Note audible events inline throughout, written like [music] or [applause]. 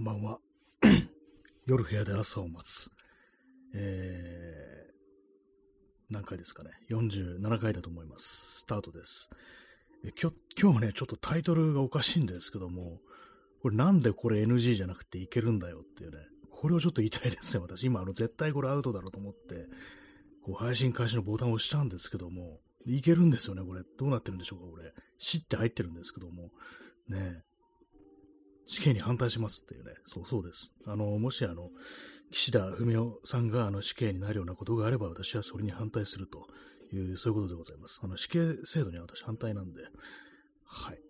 こんばんは。[clears throat] 夜部屋で朝を待つ。えー、何回ですかね。47回だと思います。スタートです。え今日、今日はね、ちょっとタイトルがおかしいんですけども、これなんでこれ NG じゃなくていけるんだよっていうね、これをちょっと言いたいですね、私。今、あの、絶対これアウトだろうと思って、こう、配信開始のボタンを押したんですけども、いけるんですよね、これ。どうなってるんでしょうか、これ。死って入ってるんですけども、ね死刑に反対しますっていうね、そうそうです。あの、もしあの、岸田文雄さんがあの死刑になるようなことがあれば、私はそれに反対するという、そういうことでございます。あの、死刑制度には私反対なんで、はい。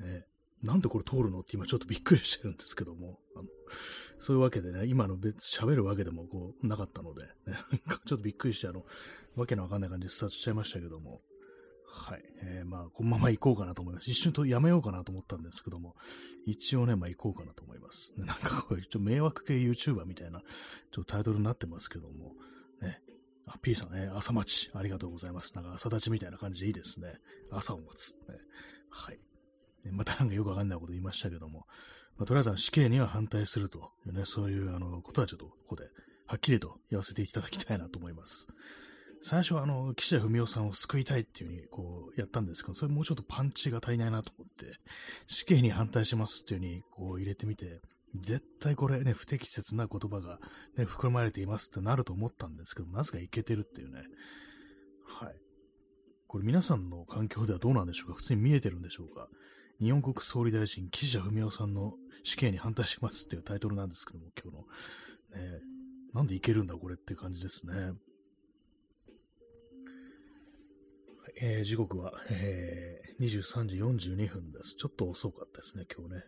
ね。なんでこれ通るのって今ちょっとびっくりしてるんですけども、あのそういうわけでね、今の別、喋るわけでもこう、なかったので、ね、ちょっとびっくりして、あの、わけのわかんない感じでスタートしちゃいましたけども、はい。えー、まあ、このまま行こうかなと思います。一瞬とやめようかなと思ったんですけども、一応ね、まあ行こうかなと思います。なんかこう、ちょ迷惑系 YouTuber みたいな、ちょっとタイトルになってますけども、ね。あ、P さんね、朝待ち、ありがとうございます。なんか朝立ちみたいな感じでいいですね。朝を待つ。ね、はい。またなんかよくわかんないこと言いましたけども、まあ、とりあえず死刑には反対するというね、そういうあのことはちょっとここではっきりと言わせていただきたいなと思います。最初はあの、岸田文雄さんを救いたいっていう風にこうやったんですけど、それもうちょっとパンチが足りないなと思って、死刑に反対しますっていう風にこう入れてみて、絶対これね、不適切な言葉がね、含まれていますってなると思ったんですけど、なぜかいけてるっていうね。はい。これ皆さんの環境ではどうなんでしょうか？普通に見えてるんでしょうか？日本国総理大臣、岸田文雄さんの死刑に反対しますっていうタイトルなんですけども、今日の。ね、なんでいけるんだこれって感じですね。えー、時刻は、えー、23時42分です。ちょっと遅かったですね、今日ね。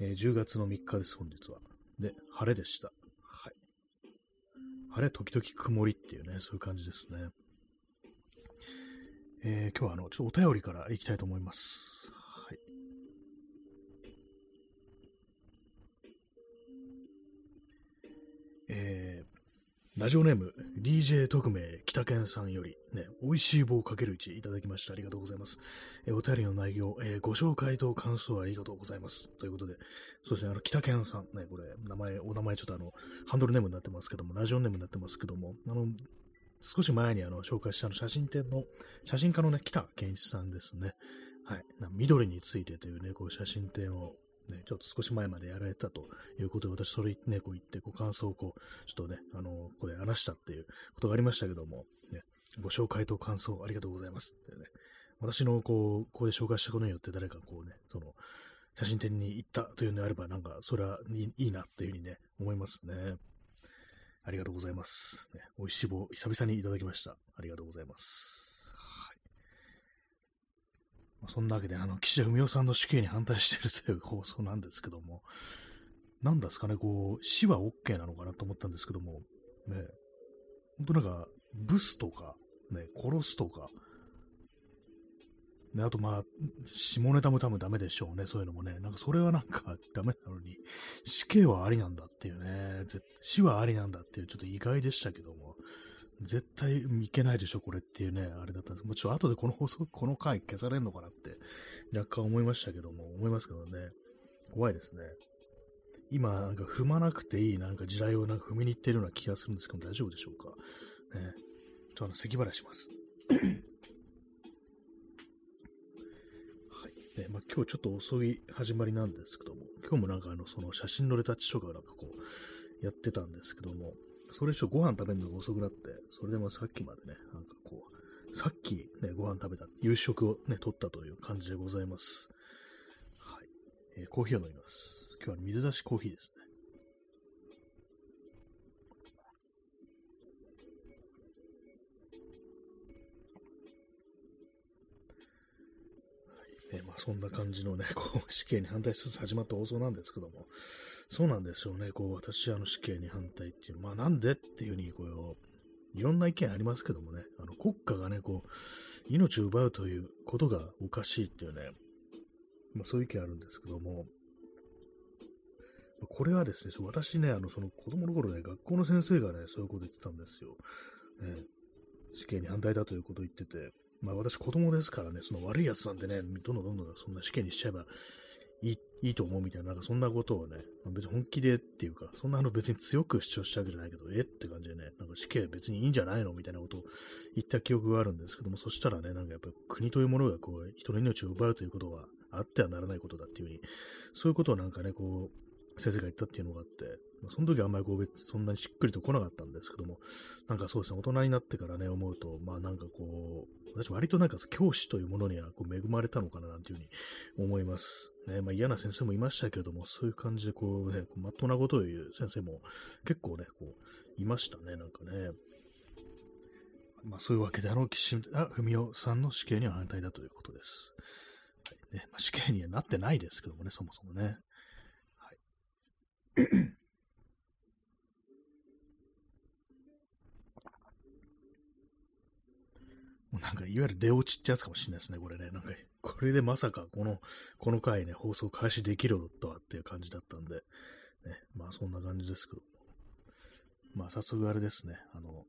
えー、10月の3日です、本日は。で、晴れでした。はい。晴れ、時々曇りっていうね、そういう感じですね。えー、今日はあの、ちょっとお便りからいきたいと思います。はい。えー、ラジオネーム、DJ 特命北健さんより、ね、美味しい棒かける1いただきました。ありがとうございます。え、お便りの内容、えー、ご紹介と感想ありがとうございます。ということで、そうですね、あの、北健さん、ね、これ、名前、お名前ちょっとあの、ハンドルネームになってますけども、ラジオネームになってますけども、あの、少し前にあの、紹介したの、写真展の、写真家のね、北健一さんですね。はい。緑についてというね、こう、写真展をね、ちょっと少し前までやられたということで、私それね、こう言って、こう感想をこう、ちょっとね、あの、ここで話したっていうことがありましたけども、ね、ご紹介と感想ありがとうございますってね、私のこう、ここで紹介したことによって誰かこうね、その、写真展に行ったというのであれば、なんか、それはいいなっていうふうにね、思いますね。ありがとうございます。ね、美味しい棒、久々にいただきました。ありがとうございます。そんなわけで、あの、岸田文雄さんの死刑に反対してるという放送なんですけども、なんですかね、こう、死は OK なのかなと思ったんですけども、ね、本当なんか、ブスとか、ね、殺すとか、ね、あとまあ、下ネタも多分ダメでしょうね、そういうのもね。なんかそれはなんかダメなのに、死刑はありなんだっていうね、死はありなんだっていうちょっと意外でしたけども、絶対いけないでしょ、これっていうね、あれだったんです。もうちょっと後でこの放送、この回消されるのかなって、若干思いましたけども、思いますけどね、怖いですね。今、なんか踏まなくていい、なんか地雷をなんか踏みに行ってるような気がするんですけど、大丈夫でしょうか？ね、ちょっとあの、咳払いします。[coughs] ね、まあ、今日ちょっと遅い始まりなんですけども、今日もなんかあの、その写真のレタッチとかなんかこう、やってたんですけども、それ以上ご飯食べるのが遅くなって、それでもさっきまでね、なんかこう、さっきね、ご飯食べた、夕食をね、取ったという感じでございます。はい。えー、コーヒーを飲みます。今日は水出しコーヒーですね。そんな感じのね、[laughs] こう、死刑に反対しつつ始まった放送なんですけども、そうなんですよね、こう、私、あの、死刑に反対っていう、まあ、なんでっていうふうに、こう、いろんな意見ありますけどもね、あの、国家がね、こう、命を奪うということがおかしいっていうね、まあ、そういう意見あるんですけども、これはですね、私ね、あの、その子供の頃ね、学校の先生がね、そういうこと言ってたんですよ。ね、死刑に反対だということを言ってて、まあ私子供ですからね、その悪いやつなんでね、どんどんどんどんそんな死刑にしちゃえばいいいいと思うみたいな、なんかそんなことをね、ま別に本気でっていうか、そんなの別に強く主張したわけじゃないけど、えって感じでね、なんか死刑別にいいんじゃないのみたいなことを言った記憶があるんですけども、そしたらね、なんかやっぱり国というものがこう、人の命を奪うということはあってはならないことだっていうふうに、そういうことをなんかね、こう、先生が言ったっていうのがあって、まあ、その時はあんまりこう別そんなにしっくりと来なかったんですけども、なんかそうですね、大人になってからね、思うと、まあなんかこう、私割となんか教師というものにはこう恵まれたのかななんていうふうに思います。ね、まあ嫌な先生もいましたけれども、そういう感じでこうね、まっとうなことを言う先生も結構ね、こう、いましたね、なんかね。まあそういうわけで、あの岸田文雄さんの死刑には反対だということです。はいねまあ、死刑にはなってないですけどもね、そもそもね。はい。なんか、いわゆる出落ちってやつかもしれないですね、これね。なんか、これでまさかこの、この回ね、放送開始できるとはっていう感じだったんで、ね、まあそんな感じですけどまあ早速あれですね、あの、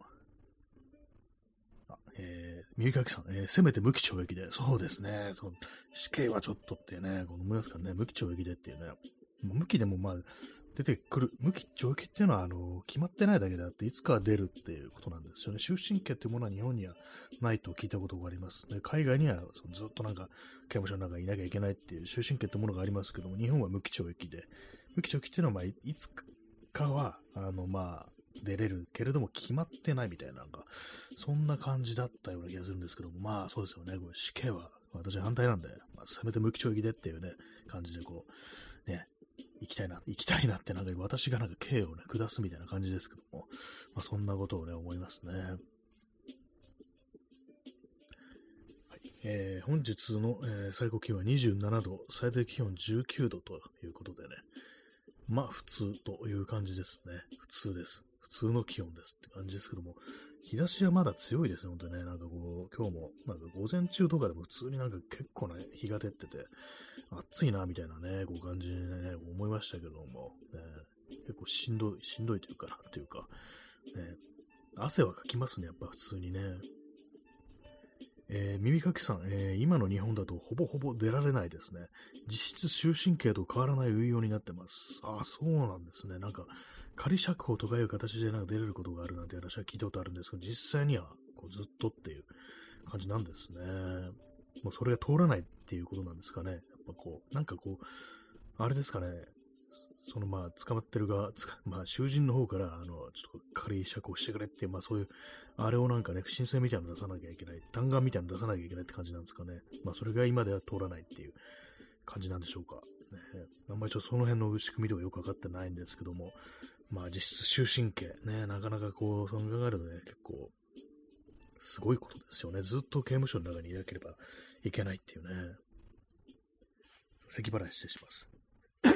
あ、えー、耳かきさん、えー、せめて無期懲役で、そうですね、そう死刑はちょっとってね、この皆さんね、無期懲役でっていうね、無期でもまあ、出てくる、無期懲役っていうのは、あの、決まってないだけであって、いつかは出るっていうことなんですよね。終身刑っていうものは日本にはないと聞いたことがあります。で海外にはそのずっとなんか、刑務所の中にいなきゃいけないっていう終身刑ってものがありますけども、日本は無期懲役で、無期懲役っていうのは、まあ、いつかは、あの、まあ、出れるけれども決まってないみたいな、なんか、そんな感じだったような気がするんですけども、まあそうですよね、これ死刑は私は反対なんで、まあ、せめて無期懲役でっていうね、感じでこう、ね、行きたいな、[laughs] 行きたいなってなんか私がなんか刑をね、下すみたいな感じですけども、まあ、そんなことをね、思いますね。えー、本日の、えー、最高気温は27度、最低気温19度ということでね、まあ普通という感じですね。普通です。普通の気温ですって感じですけども、日差しはまだ強いですね、本当にね。なんかこう、今日も、なんか午前中とかでも普通になんか結構ね、日が照ってて、暑いな、みたいなね、こう感じでね、思いましたけども、ね、結構しんどい、しんどいというかな、っていうか、ね、汗はかきますね、やっぱ普通にね。えー、耳かきさん、えー、今の日本だとほぼほぼ出られないですね。実質終身刑と変わらない運用になってます。ああ、そうなんですね。なんか、仮釈放とかいう形でなんか出れることがあるなんて話は聞いたことあるんですけど、実際にはこうずっとっていう感じなんですね。もうそれが通らないっていうことなんですかね。ぱこう、なんかこう、あれですかね。そのまあ、捕まってる側、まあ、囚人の方から、あの、ちょっと仮釈放してくれって、まあそういう、あれをなんかね、不審性みたいなの出さなきゃいけない、弾丸みたいなの出さなきゃいけないって感じなんですかね。まあそれが今では通らないっていう感じなんでしょうか。ね、あんまりちょっとその辺の仕組みとかよくわかってないんですけども、まあ実質終身刑、ね、なかなかこう、その考えるとね、結構、すごいことですよね。ずっと刑務所の中にいなければいけないっていうね。咳払い失礼します。は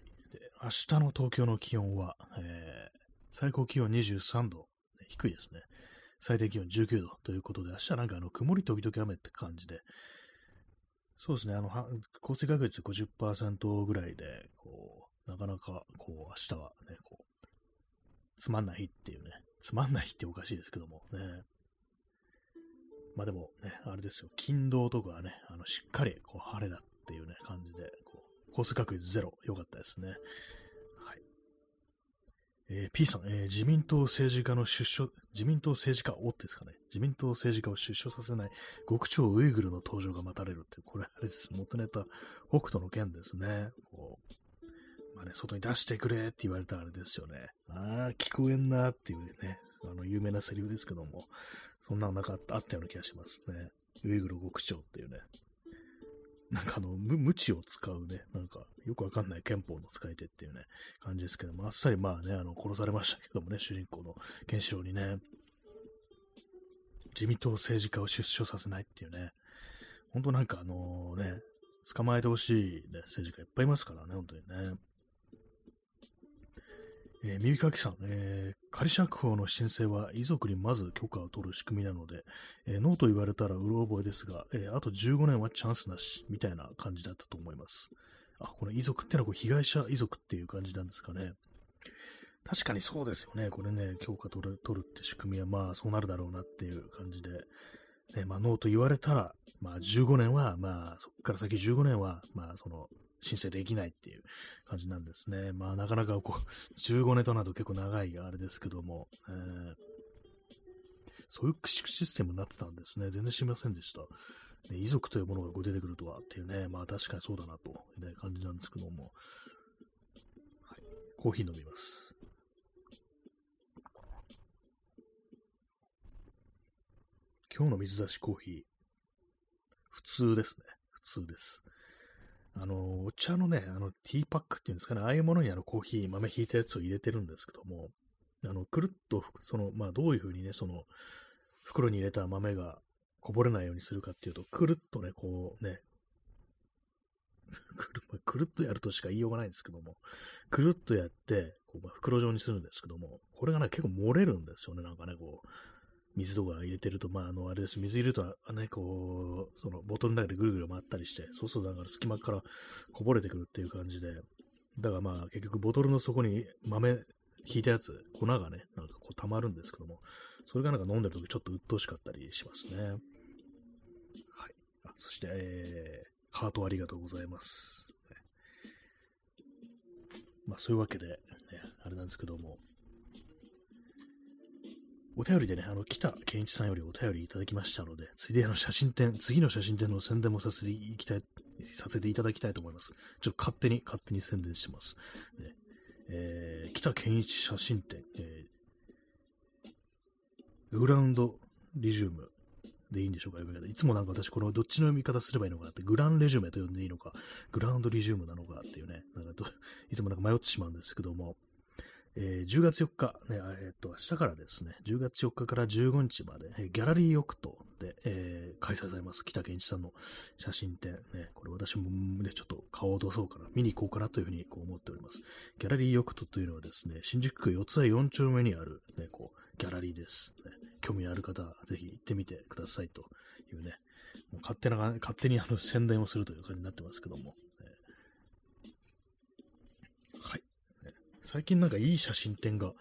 い、で明日の東京の気温は、えー、最高気温23度、低いですね。最低気温19度ということで、明日なんかあの曇り時々雨って感じで、そうですね、あの、降水確率50%ぐらいで、こう、なかなか、こう、明日はね、こう、つまんない日っていうね、つまんない日っておかしいですけどもね。まあでもね、あれですよ、金土とかはね、あの、しっかり、こう、晴れだっていうね、感じで、こう、降水確率ゼロ、良かったですね。はいえー、P さん、えー、自民党政治家の出所、自民党政治家をですかね。自民党政治家を出所させない極超ウイグルの登場が待たれるって、これあれです。元ネタ、北斗の剣ですね。こう、まあね、外に出してくれって言われたらあれですよね。ああ、聞こえんなっていうね、あの、有名なセリフですけども、そんなのなかった、あったような気がしますね。ウイグル極超っていうね。なんかあの、無知を使うね、なんか、よくわかんない憲法の使い手っていうね、感じですけども、あっさりまあね、あの、殺されましたけどもね、主人公のケンシロウにね、自民党政治家を出所させないっていうね、本当なんかあのね、捕まえてほしい、ね、政治家いっぱいいますからね、本当にね。えー、耳かきさん、えー、仮釈放の申請は遺族にまず許可を取る仕組みなので、えー、ノーと言われたらうろ覚えですが、えあと15年はチャンスなし、みたいな感じだったと思います。あ、この遺族ってのはこう被害者遺族っていう感じなんですかね。確かにそうですよね。これね、許可取る取るって仕組みはまあそうなるだろうなっていう感じで、ね、まあノーと言われたら、まあ15年は、まあそこから先15年は、まあその申請できないっていう感じなんですね。まあなかなかこう、15年となると結構長いあれですけども、えー、そういうシステムになってたんですね。全然知りませんでした。ね、遺族というものがこう出てくるとはっていうね、まあ確かにそうだなという、ね、感じなんですけども、はい、コーヒー飲みます。今日の水出しコーヒー、普通ですね。普通です。あの、お茶のね、あの、ティーパックっていうんですかね、ああいうものにあの、コーヒー、豆ひいたやつを入れてるんですけども、あの、くるっと、その、まあ、どういうふうにね、その、袋に入れた豆がこぼれないようにするかっていうと、くるっとね、こうね、[laughs] くるくるっとやるとしか言いようがないんですけども、くるっとやって、こうまあ、袋状にするんですけども、これがね、結構漏れるんですよね、なんかね、こう、水とか入れてると、まあ、あの、あれです、水入れると、ね、こう、その、ボトルの中でぐるぐる回ったりして、そうすると、だから隙間からこぼれてくるっていう感じで、だからまあ、結局、ボトルの底に豆引いたやつ、粉がね、なんかこう溜まるんですけども、それがなんか飲んでるときちょっと鬱陶しかったりしますね。はい。あそして、えー、ハートありがとうございます。まあ、そういうわけで、ね、あれなんですけども、お便りでね、あの、北健一さんよりお便りいただきましたので、ついであの写真展、次の写真展の宣伝もさせていきたい、させていただきたいと思います。ちょっと勝手に、勝手に宣伝してます。ね、えー、北健一写真展、えー、グラウンドリジュームでいいんでしょうか、読み方。いつもなんか私、このどっちの読み方すればいいのかなって、グランレジュメと呼んでいいのか、グラウンドリジュームなのかっていうね、なんかいつもなんか迷ってしまうんですけども、えー、10月4日、ね、えー、っと、明日からですね、10月4日から15日まで、えー、ギャラリーヨクトで、えー、開催されます。北健一さんの写真展、ね、これ私もね、ちょっと顔を落とそうかな、見に行こうかなというふうにこう思っております。ギャラリーヨクトというのはですね、新宿区四ツ谷4丁目にある、ね、こう、ギャラリーです。ね、興味ある方はぜひ行ってみてくださいというね、もう勝手な、勝手にあの宣伝をするという感じになってますけども、最近なんかいい写真展が、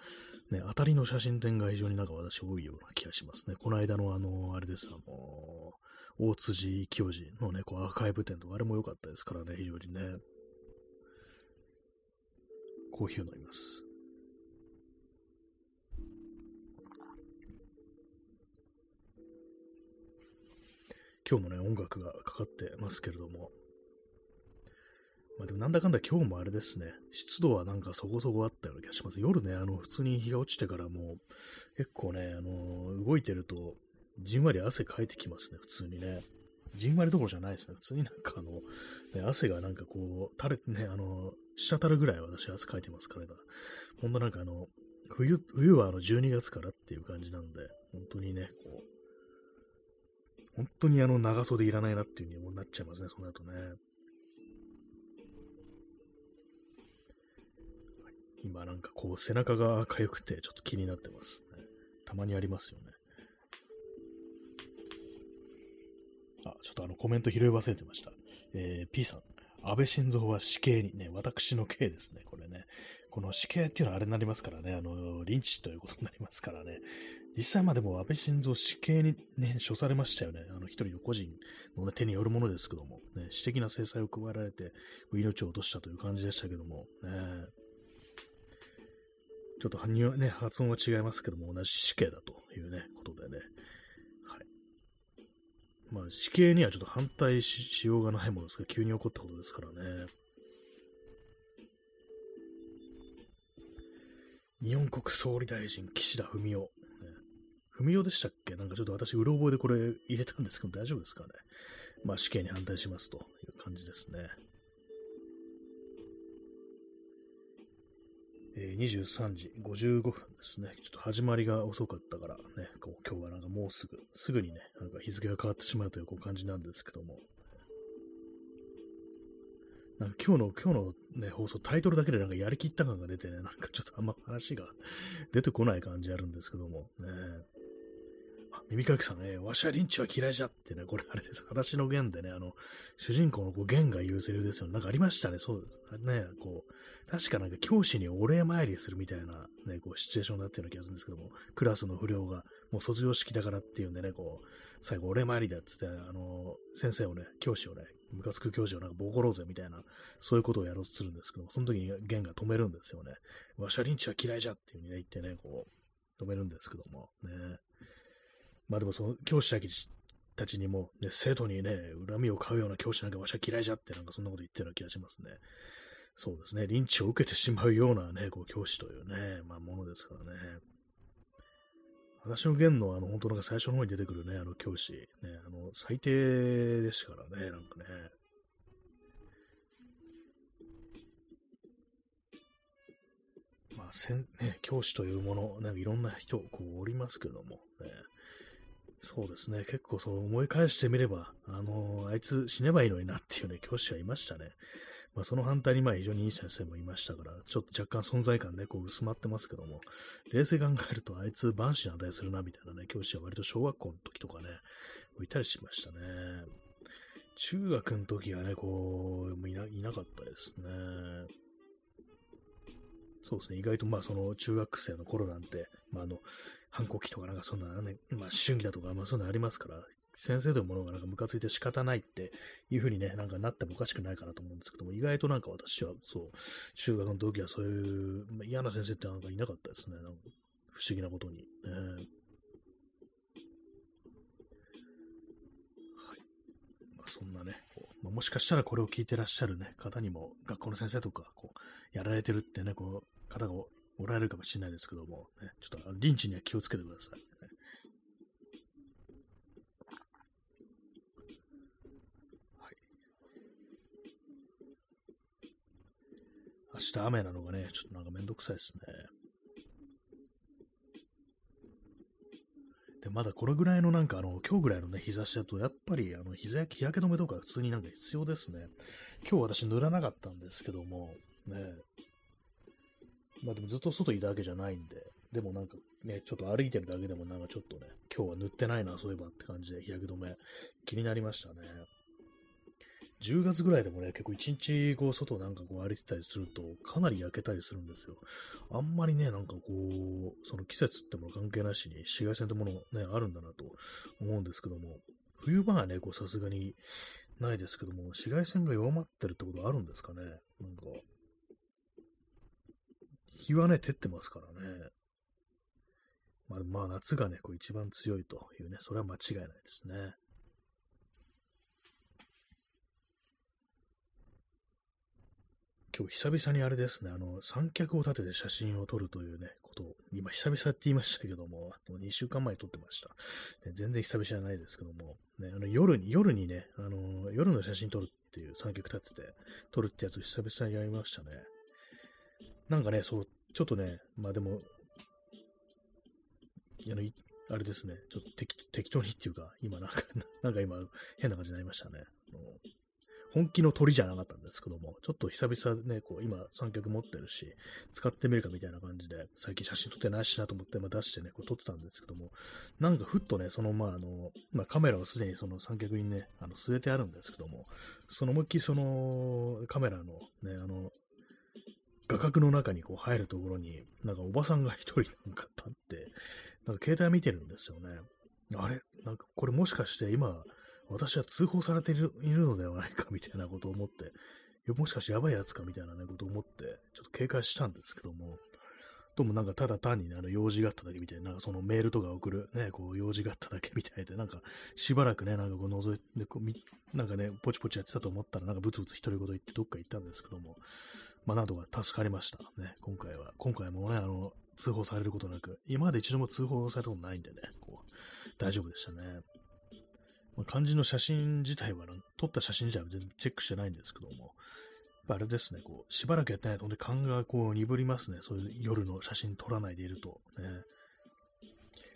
ね、当たりの写真展が非常になんか私多いような気がしますね。この間のあの、あれです、あの、大辻清治のね、こうアーカイブ展とか、あれも良かったですからね、非常にね。コーヒーを飲みます。今日もね、音楽がかかってますけれども、まあでもなんだかんだ今日もあれですね、湿度はなんかそこそこあったような気がします。夜ね、あの、普通に日が落ちてからもう、結構ね、あの、動いてると、じんわり汗かいてきますね、普通にね。じんわりどころじゃないですね。普通になんかあの、ね、汗がなんかこう、垂れてね、あの、滴るぐらい私汗かいてますから、ね、ほんとなんかあの、冬、冬はあの12月からっていう感じなんで、本当にね、こう、本当にあの長袖いらないなっていう風になっちゃいますね、その後ね。今なんかこう背中が痒くてちょっと気になってます、ね。たまにありますよね。あ、ちょっとあのコメント拾い忘れてました。えー、P さん。安倍晋三は死刑にね、私の刑ですね、これね。この死刑っていうのはあれになりますからね、あの、リンチということになりますからね。実際までも安倍晋三死刑にね、処されましたよね。あの、一人の個人の、ね、手によるものですけども、ね、私的な制裁を加えられて、命を落としたという感じでしたけども、ね、ちょっとね、発音は違いますけども、同じ死刑だというね、ことでね。はい。まあ、死刑にはちょっと反対しようがないものですが、急に起こったことですからね。日本国総理大臣、岸田文雄。文雄でしたっけ？なんかちょっと私、うろ覚えでこれ入れたんですけど、大丈夫ですかね？まあ、死刑に反対しますという感じですね。え、23時55分ですね。ちょっと始まりが遅かったからね、こう今日はなんかもうすぐ、すぐにね、なんか日付が変わってしまうというこう感じなんですけども。なんか今日の、今日のね、放送、タイトルだけでなんかやりきった感が出てね、なんかちょっとあんま話が出てこない感じあるんですけども、ね。耳かきさんね、わしはリンチは嫌いじゃってね、これあれです。裸足の弦でね、あの、主人公のこう弦が言うセリフですよ、ね。なんかありましたね、そう、ね、こう、確かなんか教師にお礼参りするみたいなね、こう、シチュエーションだったような気がするんですけども、クラスの不良がもう卒業式だからっていうんでね、こう、最後、俺参りだっつって、あの、先生をね、教師をね、ムカつく教師をなんかボコろうぜみたいな、そういうことをやろうとするんですけどその時にゲンが止めるんですよね。わしゃリンチは嫌いじゃっていう風にね、言ってね、こう、止めるんですけども、ね。まあでもその教師たちにも、ね、生徒にね、恨みを買うような教師なんかわしは嫌いじゃって、なんかそんなこと言ってるような気がしますね。そうですね、リンチを受けてしまうようなね、こう教師というね、まあものですからね。私の弦の、あの、本当なんか最初の方に出てくるね、あの教師、ね、あの、最低でしたからね、なんかね。まあ、せん、ね、教師というもの、なんかいろんな人、こう、おりますけども、ね。そうですね、結構そう思い返してみれば、あのー、あいつ死ねばいいのになっていうね、教師はいましたね。まあ、その反対にまあ非常にいい先生もいましたから、ちょっと若干存在感ね、こう薄まってますけども、冷静考えるとあいつ万死に値するなみたいなね、教師は割と小学校の時とかね、いたりしましたね。中学の時はね、こう、いないなかったですね。そうですね、意外とまあその中学生の頃なんて、まああの、反抗期とかなんかそんなね、まあ思春期だとか、まあそういうのありますから、先生というものがなんかムカついて仕方ないっていう風にね、なんかなってもおかしくないかなと思うんですけども、意外となんか私はそう、中学の時はそういう、まあ、嫌な先生ってなんかいなかったですね。なんか不思議なことに。ね、はい。まあ、そんなね、まあ、もしかしたらこれを聞いてらっしゃるね、方にも、学校の先生とか、こう、やられてるってね、こう、方がおられるかもしれないですけども、ね、ちょっとリンチには気をつけてください。明日雨なのがね、ちょっとなんかめんどくさいですね。で、まだこれぐらいのなんかあの、今日ぐらいのね、日差しだと、やっぱりあの、日焼日焼け止めとか普通になんか必要ですね。今日私塗らなかったんですけども、ね。まあでもずっと外いたわけじゃないんで、でもなんかね、ちょっと歩いてるだけでもなんかちょっとね、今日は塗ってないな、そういえばって感じで日焼け止め気になりましたね。10月ぐらいでもね、結構一日こう外なんかこう歩いてたりすると、かなり焼けたりするんですよ。あんまりね、なんかこう、その季節ってもの関係なしに紫外線ってものね、あるんだなと思うんですけども、冬場はね、こうさすがにないですけども、紫外線が弱まってるってことあるんですかね。なんか、日はね、照ってますからね。まあ、まあ、夏がね、こう一番強いというね、それは間違いないですね。今日久々にあれですね、あの、三脚を立てて写真を撮るというね、ことを、今久々って言いましたけども、もう2週間前に撮ってました。ね、全然久々じゃないですけども、ね、あの夜に、夜にね、あの、夜の写真撮るっていう三脚立てて撮るってやつを久々にやりましたね。なんかね、そう、ちょっとね、まあでも、あの、あれですね、ちょっと適適当にっていうか、今なんか、[laughs] なんか今変な感じになりましたね。本気の鳥じゃなかったんですけども、ちょっと久々ね、こう今三脚持ってるし、使ってみるかみたいな感じで、最近写真撮ってないしなと思って、まあ、出してね、こう撮ってたんですけども、なんかふっとね、そのまああの、まあカメラをすでにその三脚にね、あの据えてあるんですけども、その思いっきりそのカメラのね、あの、画角の中にこう入るところに、なんかおばさんが一人なんか立って、なんか携帯見てるんですよね。あれ？なんかこれもしかして今、私は通報されているのではないか？みたいなことを思って、もしかしてやばいやつか？みたいな、ことを思って、ちょっと警戒したんですけども、どうもなんかただ単に、あの用事があっただけみたいな、なんかそのメールとか送る、ね、こう用事があっただけみたいで、なんかしばらくね、なんかこう覗いて、なんかね、ポチポチやってたと思ったら、なんかブツブツ独り言言ってどっか行ったんですけども、まあなんとか助かりました。ね、今回は。今回もね、あの、通報されることなく、今まで一度も通報されたことないんでね、こう、大丈夫でしたね。まあ、肝心の写真自体は、撮った写真自体は全然チェックしてないんですけども、あれですね、こう、しばらくやってないと、ほんで勘がこう鈍りますね。そういう夜の写真撮らないでいると。ね。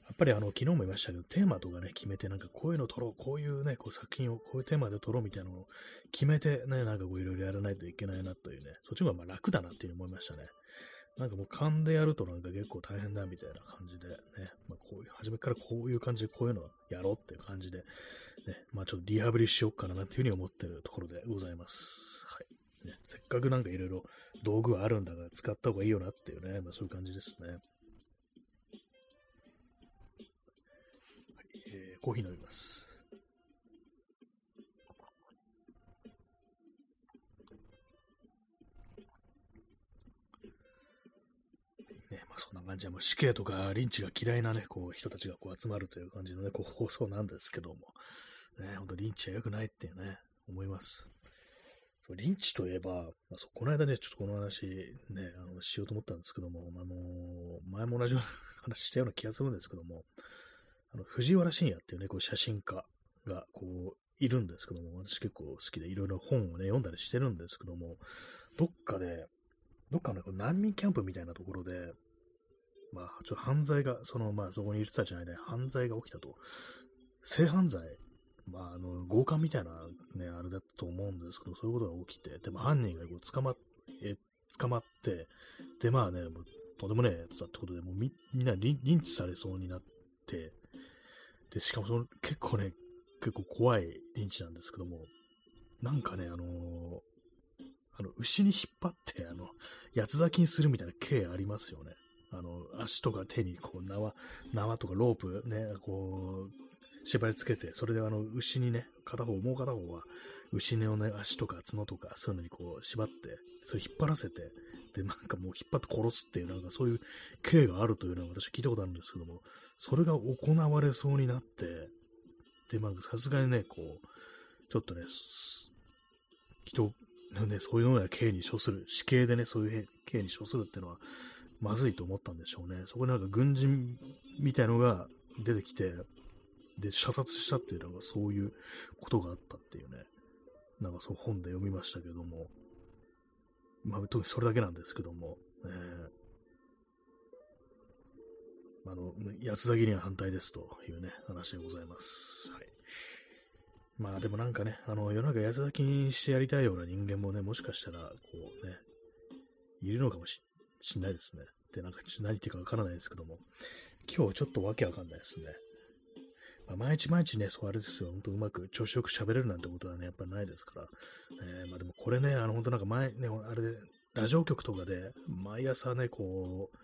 やっぱりあの、昨日も言いましたけど、テーマとかね、決めて、なんかこういうの撮ろう、こういうね、こう作品をこういうテーマで撮ろうみたいなのを決めてね、なんかこういろいろやらないといけないなというね、そっちの方がまあ楽だなっていうふうに思いましたね。なんかもう勘でやるとなんか結構大変だみたいな感じでね、まあこういう、初めからこういう感じでこういうのやろうっていう感じで、ね、まあちょっとリハビリしようかななんていうふうに思ってるところでございます。はい。ね、せっかくなんかいろいろ道具はあるんだから使った方がいいよなっていうね、まあそういう感じですね。コーヒー飲みます。ね、まあそんな感じで、も死刑とかリンチが嫌いなね、こう人たちがこう集まるという感じのね、こう放送なんですけども、ね、ほんとリンチは良くないっていうね、思います。そうリンチといえば、まあ、そこの間ね、ちょっとこの話ね、あのしようと思ったんですけども、あのー、前も同じような話したような気がするんですけども、あの藤原信也っていうね、こう写真家がこういるんですけども、私結構好きでいろいろ本をね、読んだりしてるんですけども、どっかで、どっかの難民キャンプみたいなところで、まあ、ちょっと犯罪が、その、まあ、そこにいる人たちの間で犯罪が起きたと。性犯罪まあ、あの、強姦みたいなね、あれだったと思うんですけど、そういうことが起きて、でも犯人がこう捕まっ、え、捕まって、で、まあね、もうとんでもねえやつだってことで、もうみみんなリンチされそうになって、で、しかもその結構ね、結構怖いリンチなんですけども、なんかね、あのー、あの、牛に引っ張って、あの、八つ咲きにするみたいな刑ありますよね。あの、足とか手にこう縄、縄とかロープね、こう、縛り付けて、それであの、牛にね、片方、もう片方は、牛のね、足とか角とか、そういうのにこう、縛って、それ引っ張らせて、で、なんかもう引っ張って殺すっていう、なんかそういう刑があるというのは私聞いたことあるんですけども、それが行われそうになって、で、まあ、さすがにね、こう、ちょっとね、人のね、そういうような刑に処する、死刑でね、そういう刑に処するっていうのは、まずいと思ったんでしょうね。そこでなんか軍人みたいのが出てきて、で、射殺したっていうのがそういうことがあったっていうね、なんかそう本で読みましたけども、まあ、特にそれだけなんですけども、えー、あの、八つ咲きには反対ですというね、話でございます。はい。まあでもなんかね、あの、世の中八つ咲きにしてやりたいような人間もね、もしかしたら、こうね、いるのかもしんないですね。で、なんか何言ってるかわからないですけども、今日ちょっとわけわかんないですね。まあ、毎日毎日ね、そうあれですよ、本当うまく調子よく喋れるなんてことはね、やっぱりないですから。えー、まあでもこれね、あの本当なんか前、ね、あれで、ラジオ局とかで、毎朝ね、こう、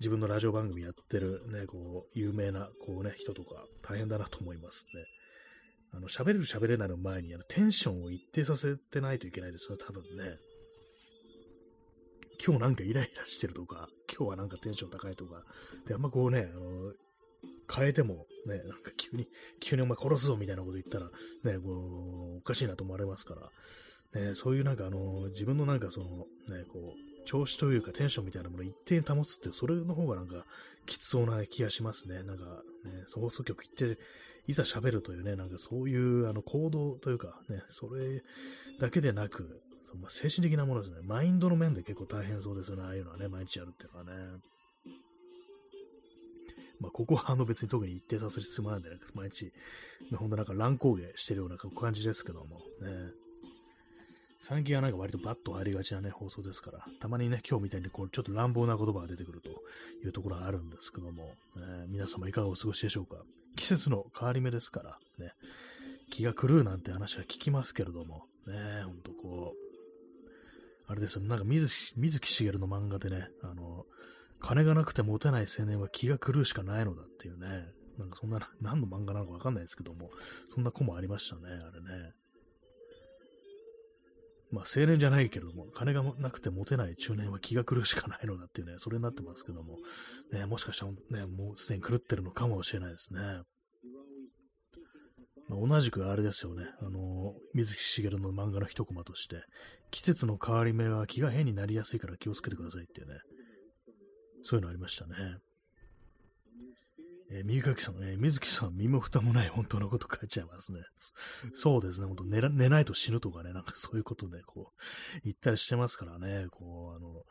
自分のラジオ番組やってるね、こう、有名な、こうね、人とか、大変だなと思いますね。あの、喋れる喋れないの前に、あの、テンションを一定させてないといけないですよ、多分ね。今日なんかイライラしてるとか、今日はなんかテンション高いとか、で、あんまこうね、あの、変えても、ね、なんか急に、急にお前殺すぞみたいなこと言ったら、ね、こう、おかしいなと思われますから、ね、そういうなんかあの、自分のなんかその、ね、こう、調子というかテンションみたいなものを一定に保つって、それの方がなんか、きつそうな気がしますね。なんか、ね、放送局行って、いざ喋るというね、なんかそういうあの行動というか、ね、それだけでなく、その、精神的なものですね。マインドの面で結構大変そうですよね。ああいうのはね、毎日やるっていうのはね。まあ、ここはあの別に特に一定させる必要もないんで、ね、毎日、ほんとなんか乱高下してるような感じですけども、ね。最近はなんか割とバッと入りがちなね、放送ですから、たまにね、今日みたいにこう、ちょっと乱暴な言葉が出てくるというところがあるんですけども、え皆様いかがお過ごしでしょうか。季節の変わり目ですから、ね、気が狂うなんて話は聞きますけれども、ね、ほんとこう、あれですよ、なんか水木しげるの漫画でね、あの、金がなくてモテない青年は気が狂うしかないのだっていうね、なんかそんな、[laughs] 何の漫画なのかわかんないですけども、そんな子もありましたね、あれね。まあ、青年じゃないけれども、金がなくてモテない中年は気が狂うしかないのだっていうね、それになってますけども、ね、もしかしたらね、もうすでに狂ってるのかもしれないですね。まあ、同じくあれですよね、あの、水木しげるの漫画の一コマとして、季節の変わり目は気が変になりやすいから気をつけてくださいっていうね、そういうのありましたね。えー、右きさん、えー、水木さん、身も蓋もない本当のこと書いちゃいますね。そうですね、本当寝寝ないと死ぬとかね、なんか [laughs] そういうことで、こう、言ったりしてますからね、こう、あの、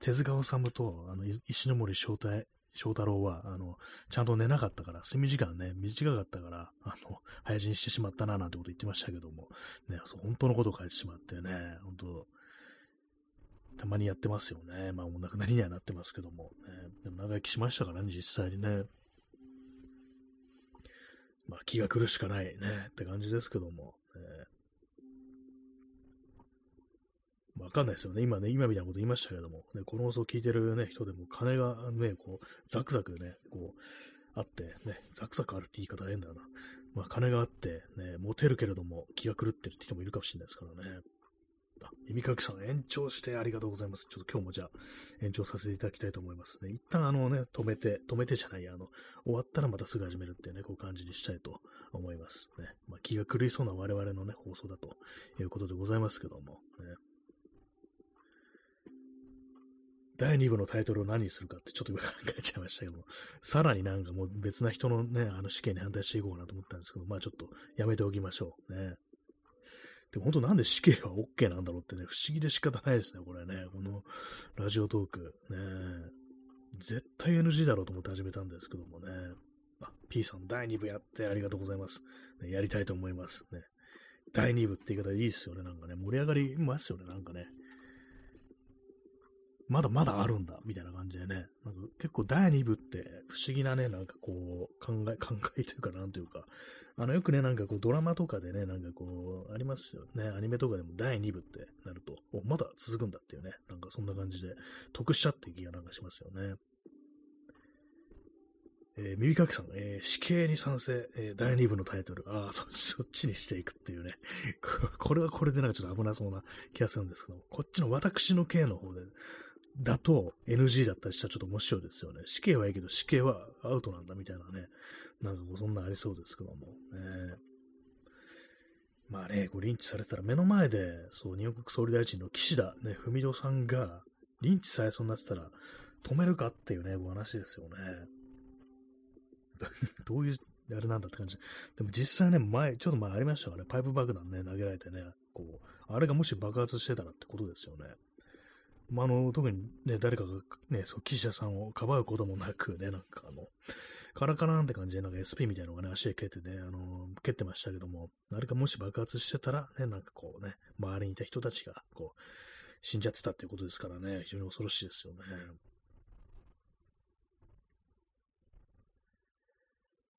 手塚治虫と、あの、石森章太、翔太郎は、あの、ちゃんと寝なかったから、睡眠時間ね、短かったから、あの、早死にしてしまったな、なんてこと言ってましたけども、ね、そう、本当のことを書いてしまってね、本当たまにやってますよね。まあ、お亡くなりにはなってますけども、ね。でも長生きしましたからね、実際にね。まあ、気が狂うしかないね、って感じですけども。ね、わかんないですよね。今ね、今みたいなこと言いましたけども、ね、この放送を聞いてるね、人でも金がね、こう、ザクザクね、こう、あって、ね、ザクザクあるって言い方変だな。まあ、金があって、ね、モテるけれども気が狂ってるって人もいるかもしれないですからね。あ、耳かきさん延長してありがとうございます。ちょっと今日もじゃあ延長させていただきたいと思いますね。一旦あのね、止めて、止めてじゃないや、あの、終わったらまたすぐ始めるっていうね、こう感じにしたいと思いますね。まあ、気が狂いそうな我々のね、放送だということでございますけども、ね。第2部のタイトルを何にするかってちょっと今考えちゃいましたけども、さらになんかもう別な人のね、あの試験に反対していこうかなと思ったんですけど、まあちょっとやめておきましょう。ね。でも本当なんで死刑は OK なんだろうってね、不思議で仕方ないですね、これね。このラジオトーク。ね。絶対 NG だろうと思って始めたんですけどもね。あ、P さん第2部やってありがとうございます。ね、やりたいと思います。ね。第2部って言い方いいですよね。なんかね、盛り上がりますよね、なんかね。まだまだあるんだ、みたいな感じでね。なんか結構第2部って不思議なね、なんかこう、考え、[laughs] 考えというか、なんというか、あの、よくね、なんかこう、ドラマとかでね、なんかこう、ありますよね。アニメとかでも第2部ってなると、お、まだ続くんだっていうね。なんかそんな感じで、得しちゃって気がなんかしますよね。えー、耳かきさん、えー、死刑に賛成、えー、第2部のタイトル。ああ、そそっちにしていくっていうね。これはこれでなんかちょっと危なそうな気がするんですけども、こっちの私の刑の方で、だと NG だったりしたらちょっと面白いですよね。死刑はいいけど死刑はアウトなんだみたいなね。なんかそんなありそうですけども。ね、まあね、こうリンチされてたら目の前で、そう、日本国総理大臣の岸田、ね、文雄さんがリンチされそうになってたら止めるかっていうね、お話ですよね。[laughs] どういう、あれなんだって感じ。でも実際ね、前、ちょっと前ありましたからね、パイプ爆弾ね、投げられてね、こう、あれがもし爆発してたらってことですよね。まあ、あの、特にね、誰かがね、そう、記者さんをかばうこともなくね、なんかあの、カラカラなんて感じで、なんか SP みたいなのがね、足で蹴ってね、あの、蹴ってましたけども、あれがもし爆発してたら、ね、なんかこうね、周りにいた人たちが、こう、死んじゃってたっていうことですからね、非常に恐ろしいですよね。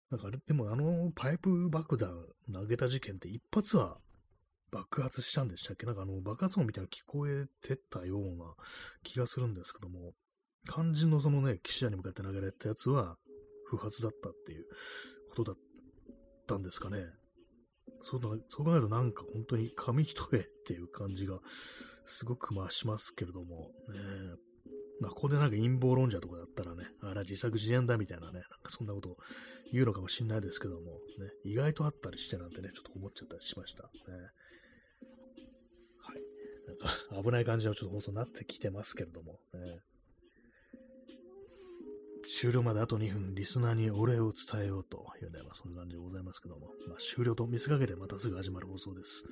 なんかあれ、でもあのパイプ爆弾投げた事件って一発は爆発したんでしたっけ？なんかあの、爆発音みたいな聞こえてたような気がするんですけども、肝心のそのね、記者に向かって投げられたやつは不発だったっていうことだったんですかね。そうだ、そう考えるとなんか本当に紙一重っていう感じがすごくまあしますけれども、ね。まあ、ここでなんか陰謀論者とかだったらね、あら自作自演だみたいなね、なんかそんなことを言うのかもしれないですけども、ね、意外とあったりしてなんてね、ちょっと思っちゃったりしました。ね、[laughs] 危ない感じのちょっと放送になってきてますけれども、ね、終了まであと2分、リスナーにお礼を伝えようというね、まあ、そういう感じでございますけども、まあ、終了と見せかけてまたすぐ始まる放送です。ね、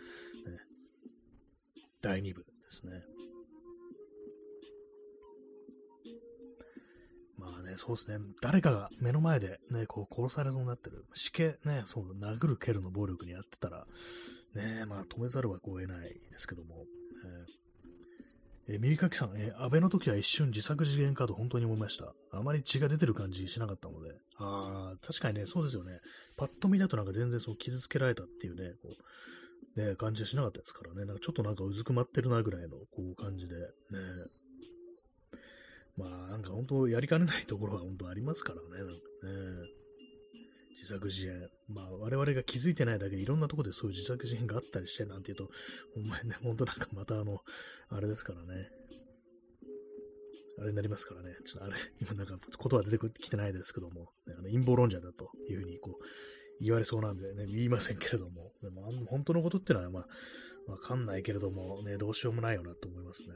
第2部ですね。まあね、そうですね。誰かが目の前でね、こう殺されそうになってる。死刑ね、そう、殴る蹴るの暴力にやってたら、ね、まあ止めざるはこう得ないですけども、えー、耳かきさん、えー、安倍の時は一瞬自作自演かと本当に思いました。あまり血が出てる感じしなかったので。ああ、確かにね、そうですよね。パッと見だとなんか全然そう傷つけられたっていうね、こう、ね、感じはしなかったですからね。なんかちょっとなんかうずくまってるなぐらいの、こう感じで、ね。まあ、なんか本当やりかねないところは本当ありますからね。なんかね。自作自演。まあ、我々が気づいてないだけでいろんなところでそういう自作自演があったりしてなんていうと、お前ね、ほんとなんかまたあの、あれですからね。あれになりますからね。ちょっとあれ、今なんか言葉出てきてないですけども、ね、あの陰謀論者だというふうにこう言われそうなんでね、言いませんけれども、でも本当のことってのはまあ、わかんないけれども、ね、どうしようもないよなと思いますね。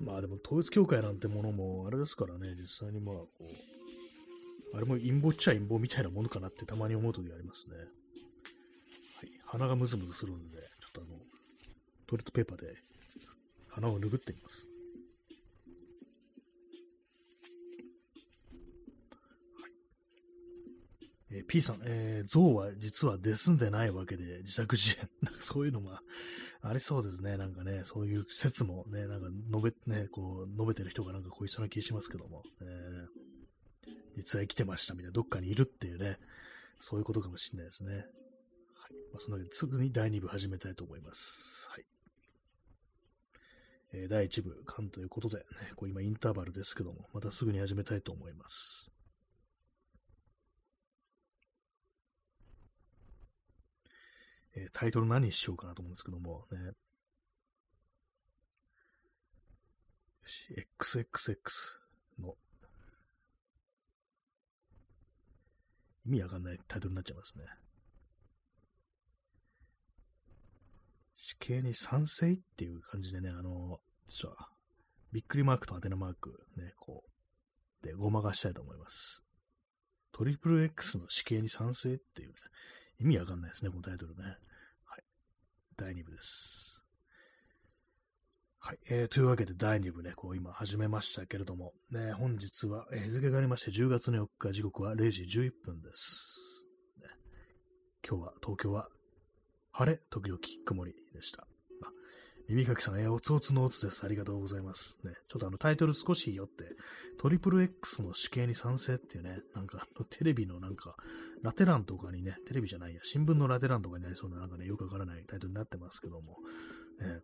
まあでも統一教会なんてものも、あれですからね、実際にまあこう、あれも陰謀っちゃ陰謀みたいなものかなってたまに思う時ありますね。はい。鼻がムズムズするんで、ちょっとあの、トイレットペーパーで鼻を拭ってみます。えー、P さん、えー、象は実は出住んでないわけで自作自演。なんかそういうのもありそうですね。なんかね、そういう説もね、なんか述べ、ね、こう、述べてる人がなんかこういそうな気しますけども、えー、実は生きてましたみたいな、どっかにいるっていうね、そういうことかもしれないですね。はい。まあ、そのわけですぐに第2部始めたいと思います。はい。えー、第1部完ということで、ね、こう今インターバルですけども、またすぐに始めたいと思います。えー、タイトル何にしようかなと思うんですけども、ね。よし、XXX の意味わかんないタイトルになっちゃいますね。死刑に賛成っていう感じでね、あの、実は、びっくりマークとアテナマーク、ね、こう、で、ごまかしたいと思います。トリプル X の死刑に賛成っていうね、意味わかんないですね、このタイトルね。はい。第2部です。はい。えー、というわけで第2部ね、こう今始めましたけれども、ね、本日は、えー、日付がありまして10月の4日、時刻は0時11分です。ね、今日は、東京は晴れ、時々曇りでした。耳かきさん、え、おつおつのおつです。ありがとうございます。ね、ちょっとあのタイトル少しよって、トリプル X の死刑に賛成っていうね、なんかテレビのなんか、ラテランとかにね、テレビじゃないや、新聞のラテランとかになりそうななんかね、よくわからないタイトルになってますけども、ね、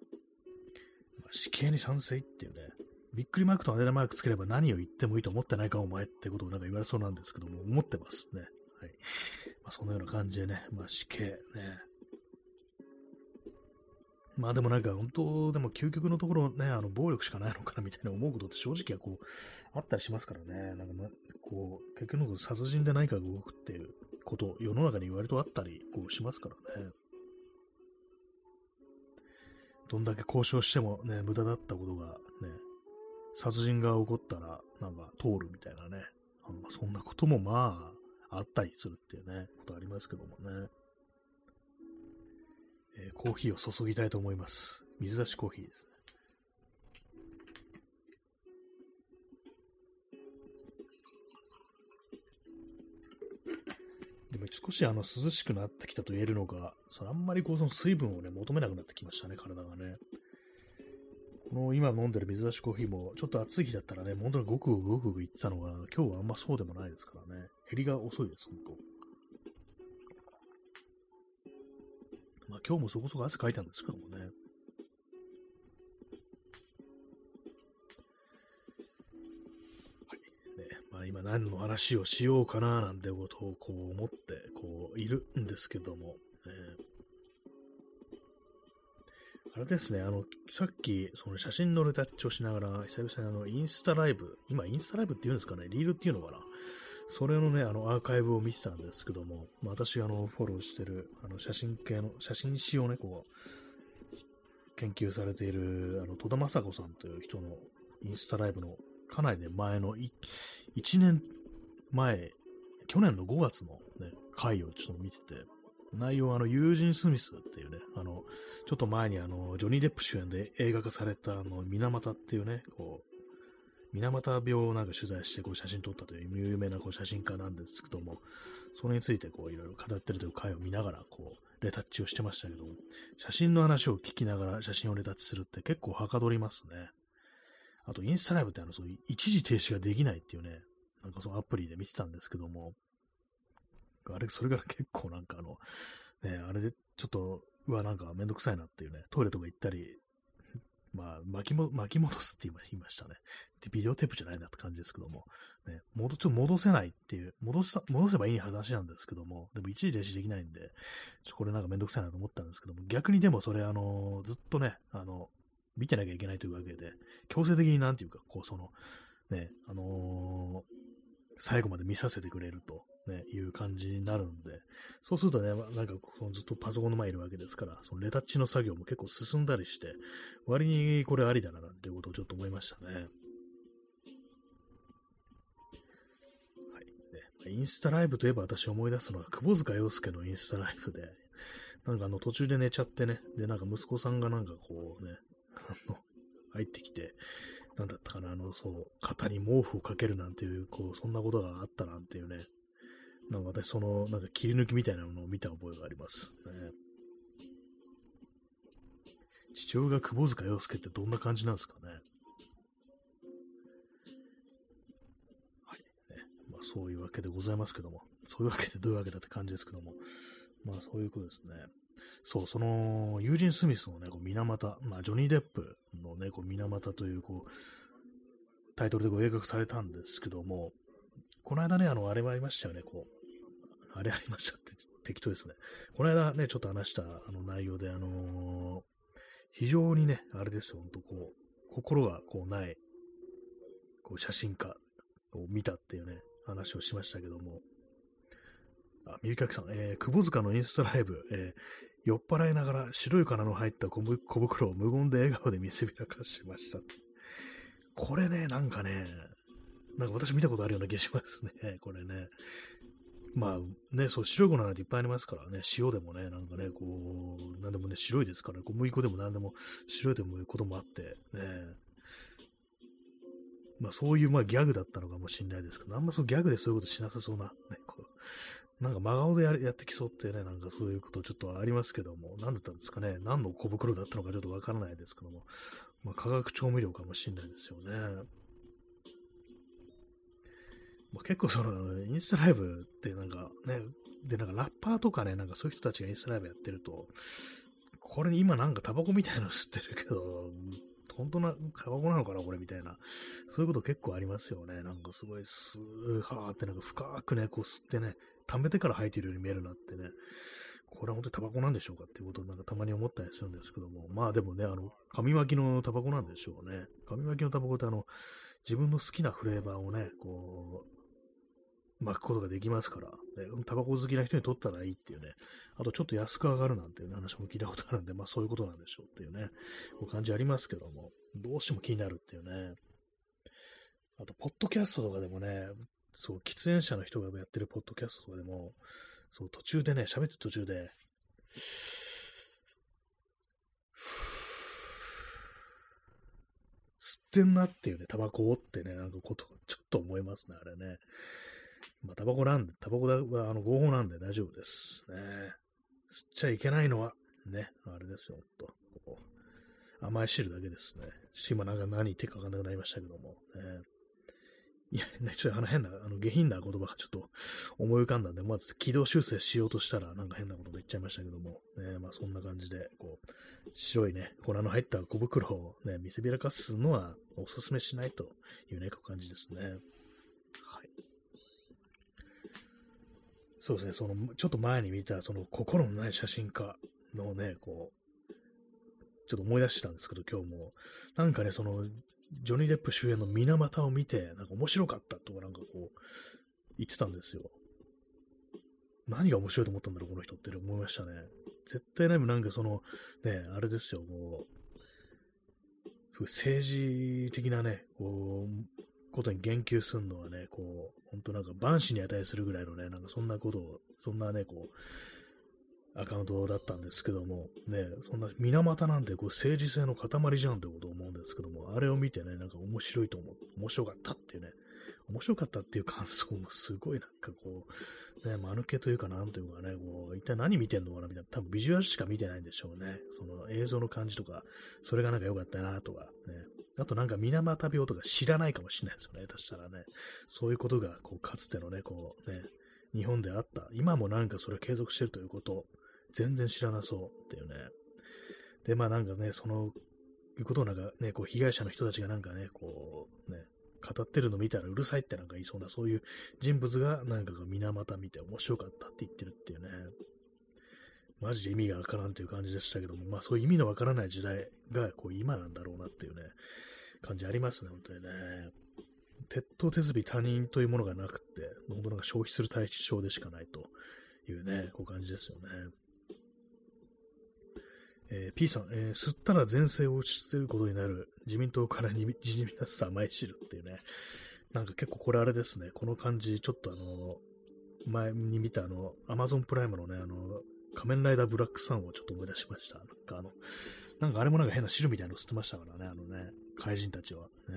ま、死刑に賛成っていうね、びっくりマークとアデラマークつければ何を言ってもいいと思ってないかお前ってことをなんか言われそうなんですけども、思ってますね。はい。まあ、そのような感じでね、まあ死刑ね、まあでもなんか本当、でも究極のところね、あの暴力しかないのかなみたいな思うことって正直はこう、あったりしますからね。なんか、ま、こう、結局の殺人で何かが動くっていうこと、世の中に割とあったりこうしますからね。どんだけ交渉してもね、無駄だったことがね、殺人が起こったらなんか通るみたいなね。あのそんなこともまあ、あったりするっていうね、ことありますけどもね。えー、コーヒーを注ぎたいと思います。水出しコーヒーです。でも少しあの涼しくなってきたと言えるのか、そのあんまりこうその水分をね、求めなくなってきましたね、体がね。この今飲んでる水出しコーヒーも、ちょっと暑い日だったらね、本当にごくごくごくいってたのが、今日はあんまそうでもないですからね。減りが遅いです、本当。まあ今日もそこそこ汗かいたんですけどもね。今何の話をしようかななんてことをこう思ってこういるんですけども、えあれですね、あの、さっき、その写真のレタッチをしながら、久々にあの、インスタライブ、今、インスタライブって言うんですかね、リールっていうのかな。それのね、あの、アーカイブを見てたんですけども、まあ、私、あの、フォローしてる、あの、写真系の、写真史をね、こう、研究されている、あの、戸田正子さんという人のインスタライブの、かなりね、前の、1年前、去年の5月のね、回をちょっと見てて、内容はあの、ユージン・スミスっていうね、あの、ちょっと前にあの、ジョニー・デップ主演で映画化されたあの、水俣っていうね、こう、水俣病をなんか取材してこう写真撮ったという有名なこう写真家なんですけども、それについてこういろいろ語ってるという回を見ながらこうレタッチをしてましたけども、写真の話を聞きながら写真をレタッチするって結構はかどりますね。あとインスタライブってあのそう一時停止ができないっていうね、なんかそのアプリで見てたんですけども、あれ、それから結構なんかあの、ね、あれでちょっと、うわ、なんかめんどくさいなっていうね、トイレとか行ったりまあ、巻きも、巻き戻すって言いましたね。で、ビデオテープじゃないなって感じですけども、ね、戻、ちょ戻せないっていう、戻さ、戻せばいい話なんですけども、でも一時停止できないんで、ちょこれなんかめんどくさいなと思ったんですけども、逆にでもそれあの、ずっとね、あの、見てなきゃいけないというわけで、強制的になんていうか、こう、その、ね、あのー、最後まで見させてくれると、ね、いう感じになるんで、そうするとね、なんかそのずっとパソコンの前にいるわけですから、そのレタッチの作業も結構進んだりして、割にこれありだななんていうことをちょっと思いましたね。はい。ね、インスタライブといえば私思い出すのは、窪塚洋介のインスタライブで、なんかあの途中で寝ちゃってね、で、なんか息子さんがなんかこうね、あの、入ってきて、なんだったかな、あの、そう、肩に毛布をかけるなんていう、こう、そんなことがあったなんていうね、なんか私、その、なんか切り抜きみたいなのを見た覚えがありますね。父親が窪塚洋介ってどんな感じなんですかね。はい。ね、まあ、そういうわけでございますけども、そういうわけでどういうわけだって感じですけども、まあそういうことですね。そう、その、ユージン・スミスのね、こう水俣、まあジョニー・デップのね、こう水俣という、こう、タイトルでご映画されたんですけども、この間ね、あの、あれもありましたよね、こう、あれありましたって適当ですね。この間ね、ちょっと話したあの内容で、あのー、非常にね、あれですよ、ほんとこう、心がこうない、こう写真家を見たっていうね、話をしましたけども、あ、みゆきさん、えー、窪塚のインスタライブ、えー、酔っ払いながら白い金の入った小袋を無言で笑顔で見せびらかしました。これね、なんかね、なんか私見たことあるような気がしますね、これね。まあね、そう、白い粉なんていっぱいありますからね、塩でもね、なんかね、こう、なんでもね、白いですから、ね。小麦粉でもなんでも白いでもいうこともあって、ね、まあそういうまあギャグだったのかもしれないですけど、あんまそうギャグでそういうことしなさそうな、ね、こうなんか真顔でややってきそうってね、なんかそういうことちょっとありますけども、何だったんですかね、何の小袋だったのかちょっとわからないですけども、まあ化学調味料かもしれないですよね。まあ、結構その、インスタライブってなんかね、で、なんかラッパーとかね、なんかそういう人たちがインスタライブやってると、これ今なんかタバコみたいなの吸ってるけど、本当なタバコなのかなこれみたいな。そういうこと結構ありますよね。なんかすごいスーハーってなんか深くね、こう吸ってね、溜めてから吐いてるように見えるなってね。これは本当にタバコなんでしょうかっていうことをなんかたまに思ったりするんですけども。まあでもね、あの、紙巻きのタバコなんでしょうね。紙巻きのタバコってあの、自分の好きなフレーバーをね、こう、巻くことができますから、ね、タバコ好きな人にとったらいいっていうね、あとちょっと安く上がるなんていう話も聞いたことあるんで、まあそういうことなんでしょうっていうね、こう感じありますけども、どうしても気になるっていうね。あと、ポッドキャストとかでもね、そう、喫煙者の人がやってるポッドキャストとかでも、そう、途中でね、喋ってる途中で、吸ってんなっていうね、タバコをってね、なんかこと、ちょっと思いますね、あれね。まあ、タバコなんで、タバコはあの合法なんで大丈夫です。ね。吸っちゃいけないのは、ね、あれですよ、ほんと。甘い汁だけですね。今なんか何言ってかわかんなくなりましたけども。ね、いや、ね、ちょっとあの変な、あの下品な言葉がちょっと思い浮かんだんで、まず軌道修正しようとしたらなんか変なこと言っちゃいましたけども、ね、まあそんな感じで、こう、白いね、粉の入った小袋をね、見せびらかすのはお勧めしないというね、感じですね。そうですね、その、ちょっと前に見た、その、心のない写真家のね、こう、ちょっと思い出したんですけど、今日も。なんかね、その、ジョニー・デップ主演の水俣を見て、なんか面白かったとか、なんかこう、言ってたんですよ。何が面白いと思ったんだろう、この人って思いましたね。絶対ね、なんかその、ね、あれですよ、もう、すごい政治的なね、こう、ことに言及するのはね、こう、本当なんか万死に値するぐらいのね、なんかそんなことを、そんなね、こう、アカウントだったんですけども、ね、そんな水俣なんてこう政治性の塊じゃんってことを思うんですけども、あれを見てね、なんか面白いと思う、面白かったっていうね、面白かったっていう感想もすごいなんかこう、ね、間抜けというかなんというかね、こう、一体何見てんのかなみたいな、多分ビジュアルしか見てないんでしょうね。その映像の感じとか、それがなんか良かったなとか、ね。あとなんか水俣病とか知らないかもしれないですよね。確したらね。そういうことが、こう、かつてのね、こう、ね、日本であった。今もなんかそれ継続してるということ、全然知らなそうっていうね。で、まあなんかね、その、いうことをなんかね、こう、被害者の人たちがなんかね、こう、ね、語ってるの見たらうるさいってなんか言いそうな、そういう人物がなんか水俣見て面白かったって言ってるっていうね。マジで意味がわからんという感じでしたけども、まあそういう意味のわからない時代がこう今なんだろうなっていうね、感じありますね、本当にね。鉄頭鉄尾他人というものがなくって、本当なんか消費する対象でしかないというね、こう感じですよね。えー、P さん、えー、吸ったら前世を打ち捨てることになる自民党からにじみ出す甘い汁っていうね。なんか結構これあれですね。この感じ、ちょっとあの、前に見たあの、アマゾンプライムのね、あの、仮面ライダーブラックサンをちょっと思い出しました。なんかあの、なんかあれもなんか変な汁みたいなの吸ってましたからね、あのね、怪人たちは。ね、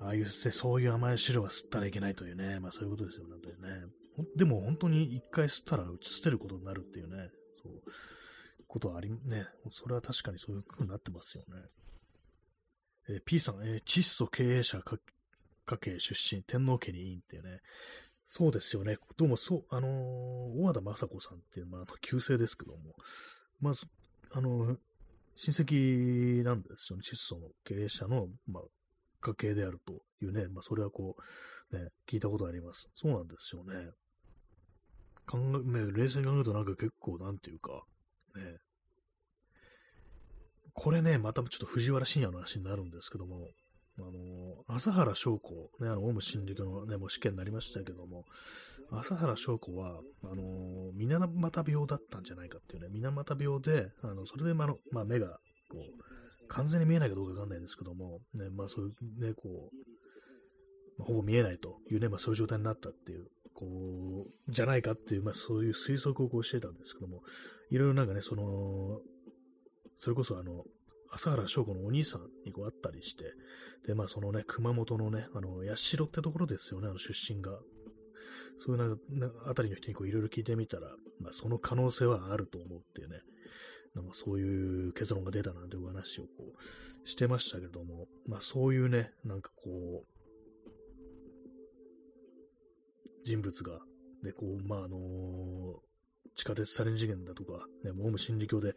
ああいう、そういう甘い汁は吸ったらいけないというね、まあそういうことですよね、ね。でも本当に一回吸ったら打ち捨てることになるっていうね、そう。ことはあり、ね、それは確かにそういう風になってますよね。えー、P さん、えー、窒素経営者家系出身、天皇家にいいっていうね、そうですよね。どうもそう、あのー、大和田雅子さんっていう、まあ、旧姓ですけども、まず、あのー、親戚なんですよね。窒素の経営者の、まあ、家系であるというね、まあ、それはこう、ね、聞いたことあります。そうなんですよね。考え、ね、冷静に考えるとなんか結構、なんていうか、ね、これね、またちょっと藤原信也の話になるんですけども、あの、朝原翔子、ね、あの、オウム真理教のね、もう試験になりましたけども、朝原翔子は、あの、水俣病だったんじゃないかっていうね、水俣病で、あの、それで、まあ、のまあ、目が、こう、完全に見えないかどうかわかんないんですけども、ね、まあ、そういうね、こう、まあ、ほぼ見えないというね、まあ、そういう状態になったっていう、こう、じゃないかっていう、まあ、そういう推測をこうしてたんですけども、いろいろなんかね、その、それこそあの、朝原翔子のお兄さんにこう会ったりして、で、まあそのね、熊本のね、あの、八代ってところですよね、あの出身が。そういうなあたりの人にこういろいろ聞いてみたら、まあその可能性はあると思うっていうね、なんかそういう結論が出たなんてお話をこうしてましたけれども、まあそういうね、なんかこう、人物が、で、こう、まああのー地下鉄サリン事件だとか、ね、オウム真理教で、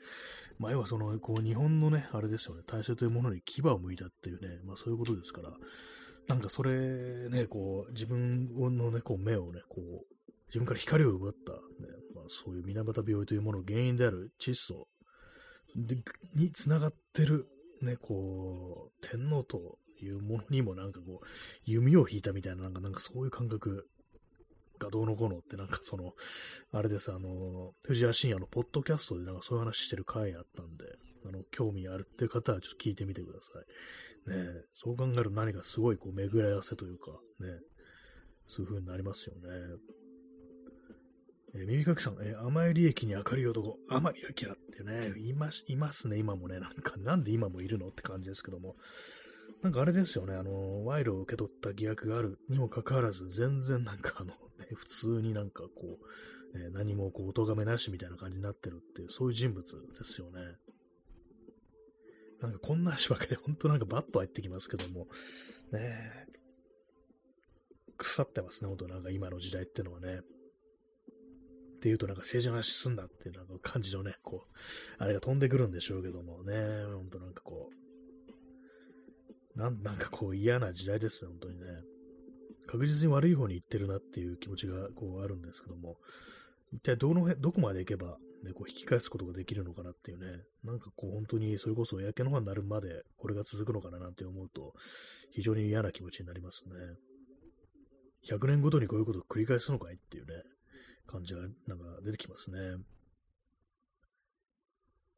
前はその、こう、日本のね、あれですよね、体制というものに牙を向いたっていうね、まあそういうことですから、なんかそれ、ね、こう、自分のね、こう、目をね、こう、自分から光を奪った、ね、まあそういう水俣病というものの原因である窒素につながってる、ね、こう、天皇というものにもなんかこう、弓を引いたみたいな、なんか、なんかそういう感覚がどうのこうのってなんかその、あれです、あの、藤原信也のポッドキャストでなんかそういう話してる回あったんで、あの、興味あるっていう方はちょっと聞いてみてください。ねそう考えると何かすごいこう巡り合わせというか、ね、そういう風になりますよね。えー、耳かきさん、えー、甘い利益に明るい男、甘い明ってね、います、いますね、今もね、なんか、なんで今もいるのって感じですけども、なんかあれですよね、あの、賄賂を受け取った疑惑があるにもかかわらず、全然なんかあの、ね、普通になんかこう、ね、何もこう、お咎めなしみたいな感じになってるっていう、そういう人物ですよね。なんかこんな足ばかりで、ほんとなんかバッと入ってきますけども、ね腐ってますね、ほんとなんか今の時代ってのはね。っていうとなんか政治の話すんだっていうなんか感じのね、こう、あれが飛んでくるんでしょうけどもね、ほんとなんかこう、なんなんかこう嫌な時代ですね、本当にね。確実に悪い方に行ってるなっていう気持ちがこうあるんですけども、一体どのどこまで行けば、ね、こう引き返すことができるのかなっていうね、なんかこう本当にそれこそ焼け野原になるまでこれが続くのかななんて思うと、非常に嫌な気持ちになりますね。100年ごとにこういうことを繰り返すのかいっていうね、感じがなんか出てきますね。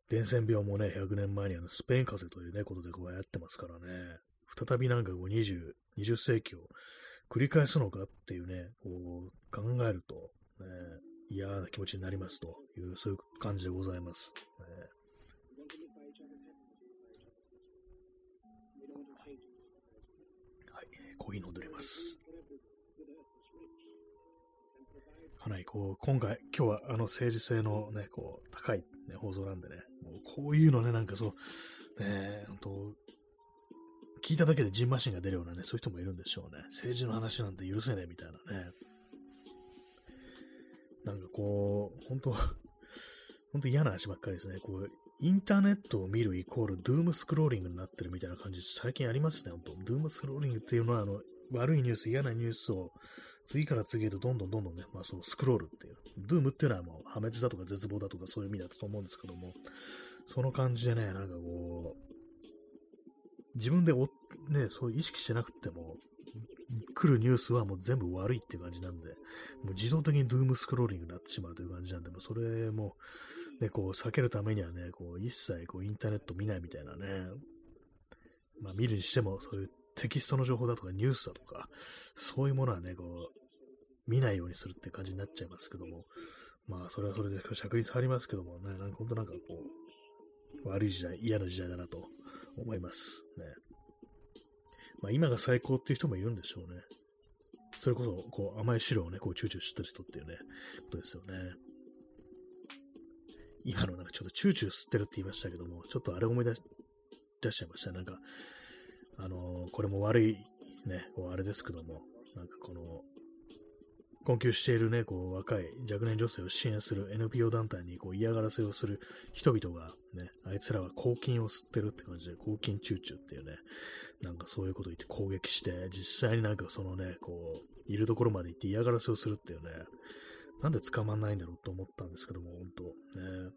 伝染病もね、100年前にあのスペイン風邪というね、ことでこうやってますからね、再びなんかこう20、20世紀を繰り返すのかっていうね、こう考えると、ね、嫌な気持ちになりますという、そういう感じでございます。ね、はい、コーヒー飲んでおります。かなりこう、今回、今日はあの政治性のね、こう、高い、ね、放送なんでね、もうこういうのね、なんかそう、ね、本当聞いただけでジンマシンが出るようなね、そういう人もいるんでしょうね。政治の話なんて許せねえみたいなね。なんかこう、本当 [laughs] 本当嫌な話ばっかりですね。こう、インターネットを見るイコールドゥームスクローリングになってるみたいな感じ、最近ありますね、本当ドゥームスクローリングっていうのは、あの、悪いニュース、嫌なニュースを次から次へとどんどんどんどんね、まあそう、スクロールっていう。ドゥームっていうのはもう破滅だとか絶望だとかそういう意味だったと思うんですけども、その感じでね、なんかこう、自分でお、ね、そう意識してなくても、来るニュースはもう全部悪いっていう感じなんで、もう自動的にドゥームスクローリングになってしまうという感じなんで、もうそれも、ね、こう避けるためにはね、こう一切こうインターネット見ないみたいなね、まあ見るにしてもそういうテキストの情報だとかニュースだとか、そういうものはね、こう、見ないようにするって感じになっちゃいますけども、まあそれはそれで尺率ありますけどもね、なんか本当なんかこう、悪い時代、嫌な時代だなと思いますね。まあ、今が最高っていう人もいるんでしょうね。それこそ、こう、甘い汁をね、こう、チューチュー吸ってる人っていうね、ことですよね。今のなんかちょっとチューチュー吸ってるって言いましたけども、ちょっとあれ思い出し出しちゃいました。なんか、あのー、これも悪い、ね、こうあれですけども、なんかこの、困窮しているね、こう、若い若年女性を支援する NPO 団体にこう嫌がらせをする人々がね、あいつらは公金を吸ってるって感じで、公金チューチューっていうね、なんかそういうことを言って攻撃して、実際になんかそのね、こう、いるところまで行って嫌がらせをするっていうね、なんで捕まんないんだろうと思ったんですけども、本当ね、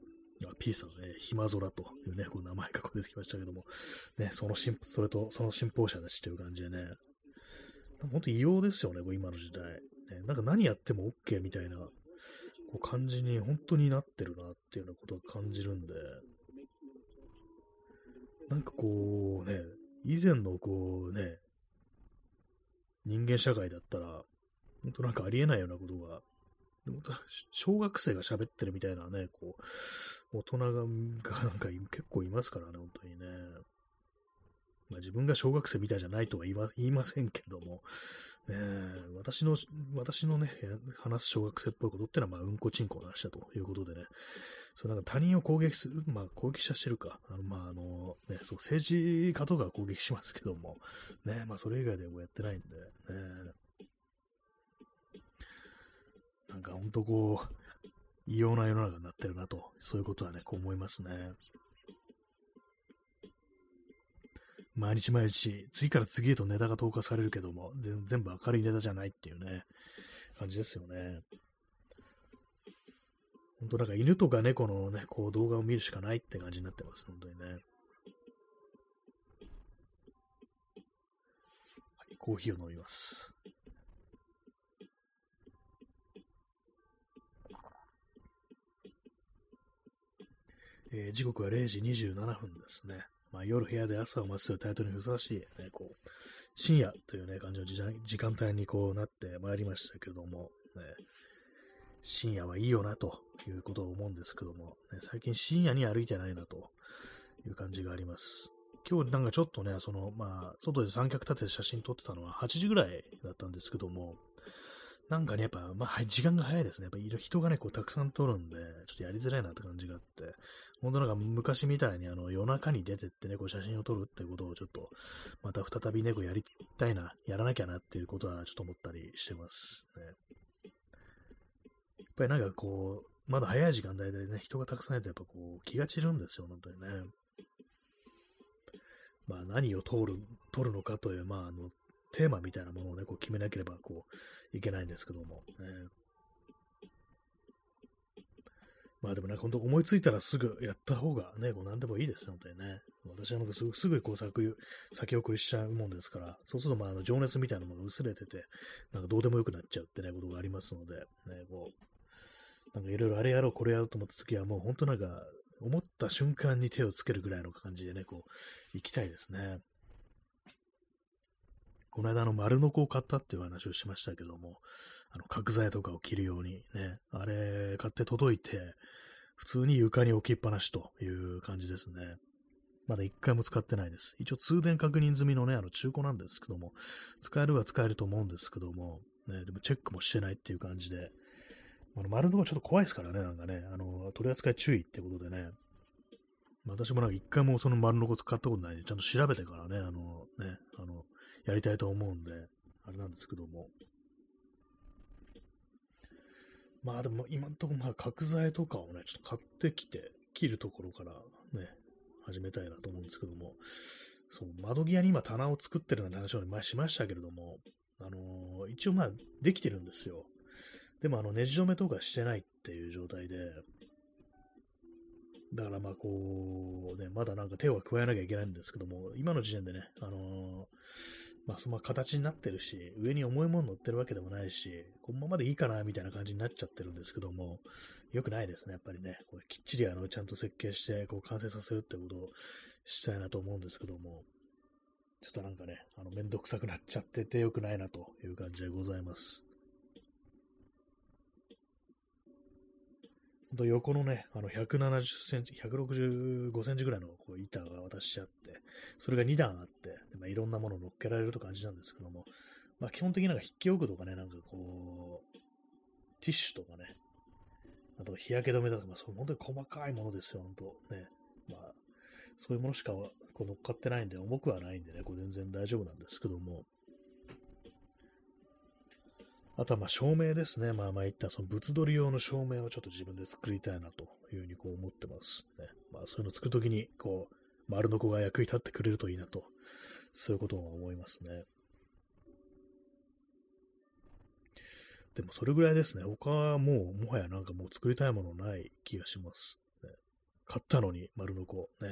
P さんね、暇空というね、こう名前が出てきましたけども、ね、その進、それとその信奉者だしという感じでね、本当異様ですよね、今の時代。ね、なんか何やっても OK みたいなこう感じに本当になってるなっていうようなことを感じるんで、なんかこうね、以前のこうね、人間社会だったら、本当なんかありえないようなことが、小学生が喋ってるみたいなね、こう、大人がなんか結構いますからね、本当にね。まあ、自分が小学生みたいじゃないとは言いませんけども、ね、私の、私のね、話す小学生っぽいことってのは、まあ、うんこちんこの話だということでね、そうなんか他人を攻撃する、まあ、攻撃者してるか、あの、まあ、あの、ね、そう、政治家とか攻撃しますけども、ね、まあ、それ以外でもやってないんで、ね、なんか本当こう、異様な世の中になってるなと、そういうことはね、こう思いますね。毎日毎日、次から次へとネタが投下されるけども、全部明るいネタじゃないっていうね、感じですよね。本当なんか犬とか猫のね、こう動画を見るしかないって感じになってます、本当にね。はい、コーヒーを飲みます。えー、時刻は0時27分ですね。まあ、夜部屋で朝を待つというタイトルにふさわしい、ね、こう、深夜というね、感じの時間帯にこうなってまいりましたけども、ね、深夜はいいよなということを思うんですけども、ね、最近深夜に歩いてないなという感じがあります。今日なんかちょっとね、その、まあ、外で三脚立てて写真撮ってたのは8時ぐらいだったんですけども、なんかね、やっぱ、まあ、時間が早いですね。やっぱ人がね、こう、たくさん撮るんで、ちょっとやりづらいなって感じがあって、本当なんか昔みたいにあの夜中に出てってね、こう写真を撮るってことをちょっと、また再びね、やりたいな、やらなきゃなっていうことはちょっと思ったりしてますね。やっぱりなんかこう、まだ早い時間帯でね、人がたくさんいるとやっぱこう気が散るんですよ、本当にね。まあ何を通る、撮るのかという、まああの、テーマみたいなものをね、こう決めなければこう、いけないんですけども、ね。まあでもね、本当思いついたらすぐやった方がね、こう何でもいいですよ、本当にね。私はなんかすぐすぐこう先先送りしちゃうもんですから、そうするとまああの情熱みたいなものが薄れてて、なんかどうでもよくなっちゃうってね、ことがありますので、ね、こう、なんかいろいろあれやろう、これやろうと思った時はもう本当なんか、思った瞬間に手をつけるぐらいの感じでね、こう、行きたいですね。この間、あの、丸の子を買ったっていう話をしましたけども、あの、角材とかを着るようにね、あれ買って届いて、普通に床に置きっぱなしという感じですね。まだ一回も使ってないです。一応通電確認済みのね、あの中古なんですけども、使えるは使えると思うんですけども、ね、でもチェックもしてないっていう感じで、あの丸のがちょっと怖いですからね、なんかね、あの、取り扱い注意ってことでね、私もなんか一回もその丸のこ使ったことないんで、ちゃんと調べてからね、あの、ね、あの、やりたいと思うんで、あれなんですけども、まあでも今んとこまあ角材とかをね、ちょっと買ってきて、切るところからね、始めたいなと思うんですけども、そう、窓際に今棚を作ってるような話を前しましたけれども、あのー、一応まあできてるんですよ。でもあの、ネジ止めとかしてないっていう状態で、だからまあこう、ね、まだなんか手は加えなきゃいけないんですけども、今の時点でね、あのー、まあ、その形になってるし、上に重いもの乗ってるわけでもないし、このままでいいかな、みたいな感じになっちゃってるんですけども、良くないですね、やっぱりね。これきっちりあの、ちゃんと設計して、こう、完成させるってことをしたいなと思うんですけども、ちょっとなんかね、あの、めんどくさくなっちゃってて良くないなという感じでございます。と横のね、あの170センチ、165センチぐらいのこう板が渡してあって、それが2段あって、まあ、いろんなものを乗っけられると感じなんですけども、まあ、基本的になんか筆記用具とかね、なんかこう、ティッシュとかね、あと日焼け止めだとか、まあ、そう本当に細かいものですよ、本当ね。まあ、そういうものしかこう乗っかってないんで、重くはないんでね、これ全然大丈夫なんですけども、あとはまあ照明ですね。まあまあ言ったその物撮り用の照明をちょっと自分で作りたいなというふうにこう思ってますね。まあそういうのを作るときに、こう、丸の子が役に立ってくれるといいなと、そういうことを思いますね。でもそれぐらいですね。他はもう、もはやなんかもう作りたいものない気がします。ね、買ったのに、丸の子。ね。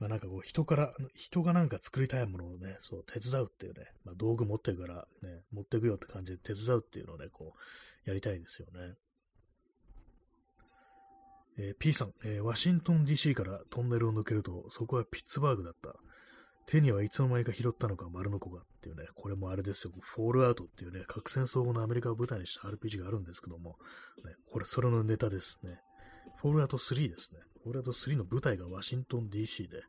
まあなんかこう人から、人がなんか作りたいものをね、そう手伝うっていうね、まあ道具持ってるからね、持ってくよって感じで手伝うっていうのをね、こう、やりたいですよね。えー、P さん、えー、ワシントン DC からトンネルを抜けると、そこはピッツバーグだった。手にはいつの間にか拾ったのか丸の子がっていうね、これもあれですよ、フォールアウトっていうね、核戦争後のアメリカを舞台にした RPG があるんですけども、ね、これ、それのネタですね。フォールアウト3ですね。フォールアウト3の舞台がワシントン DC で、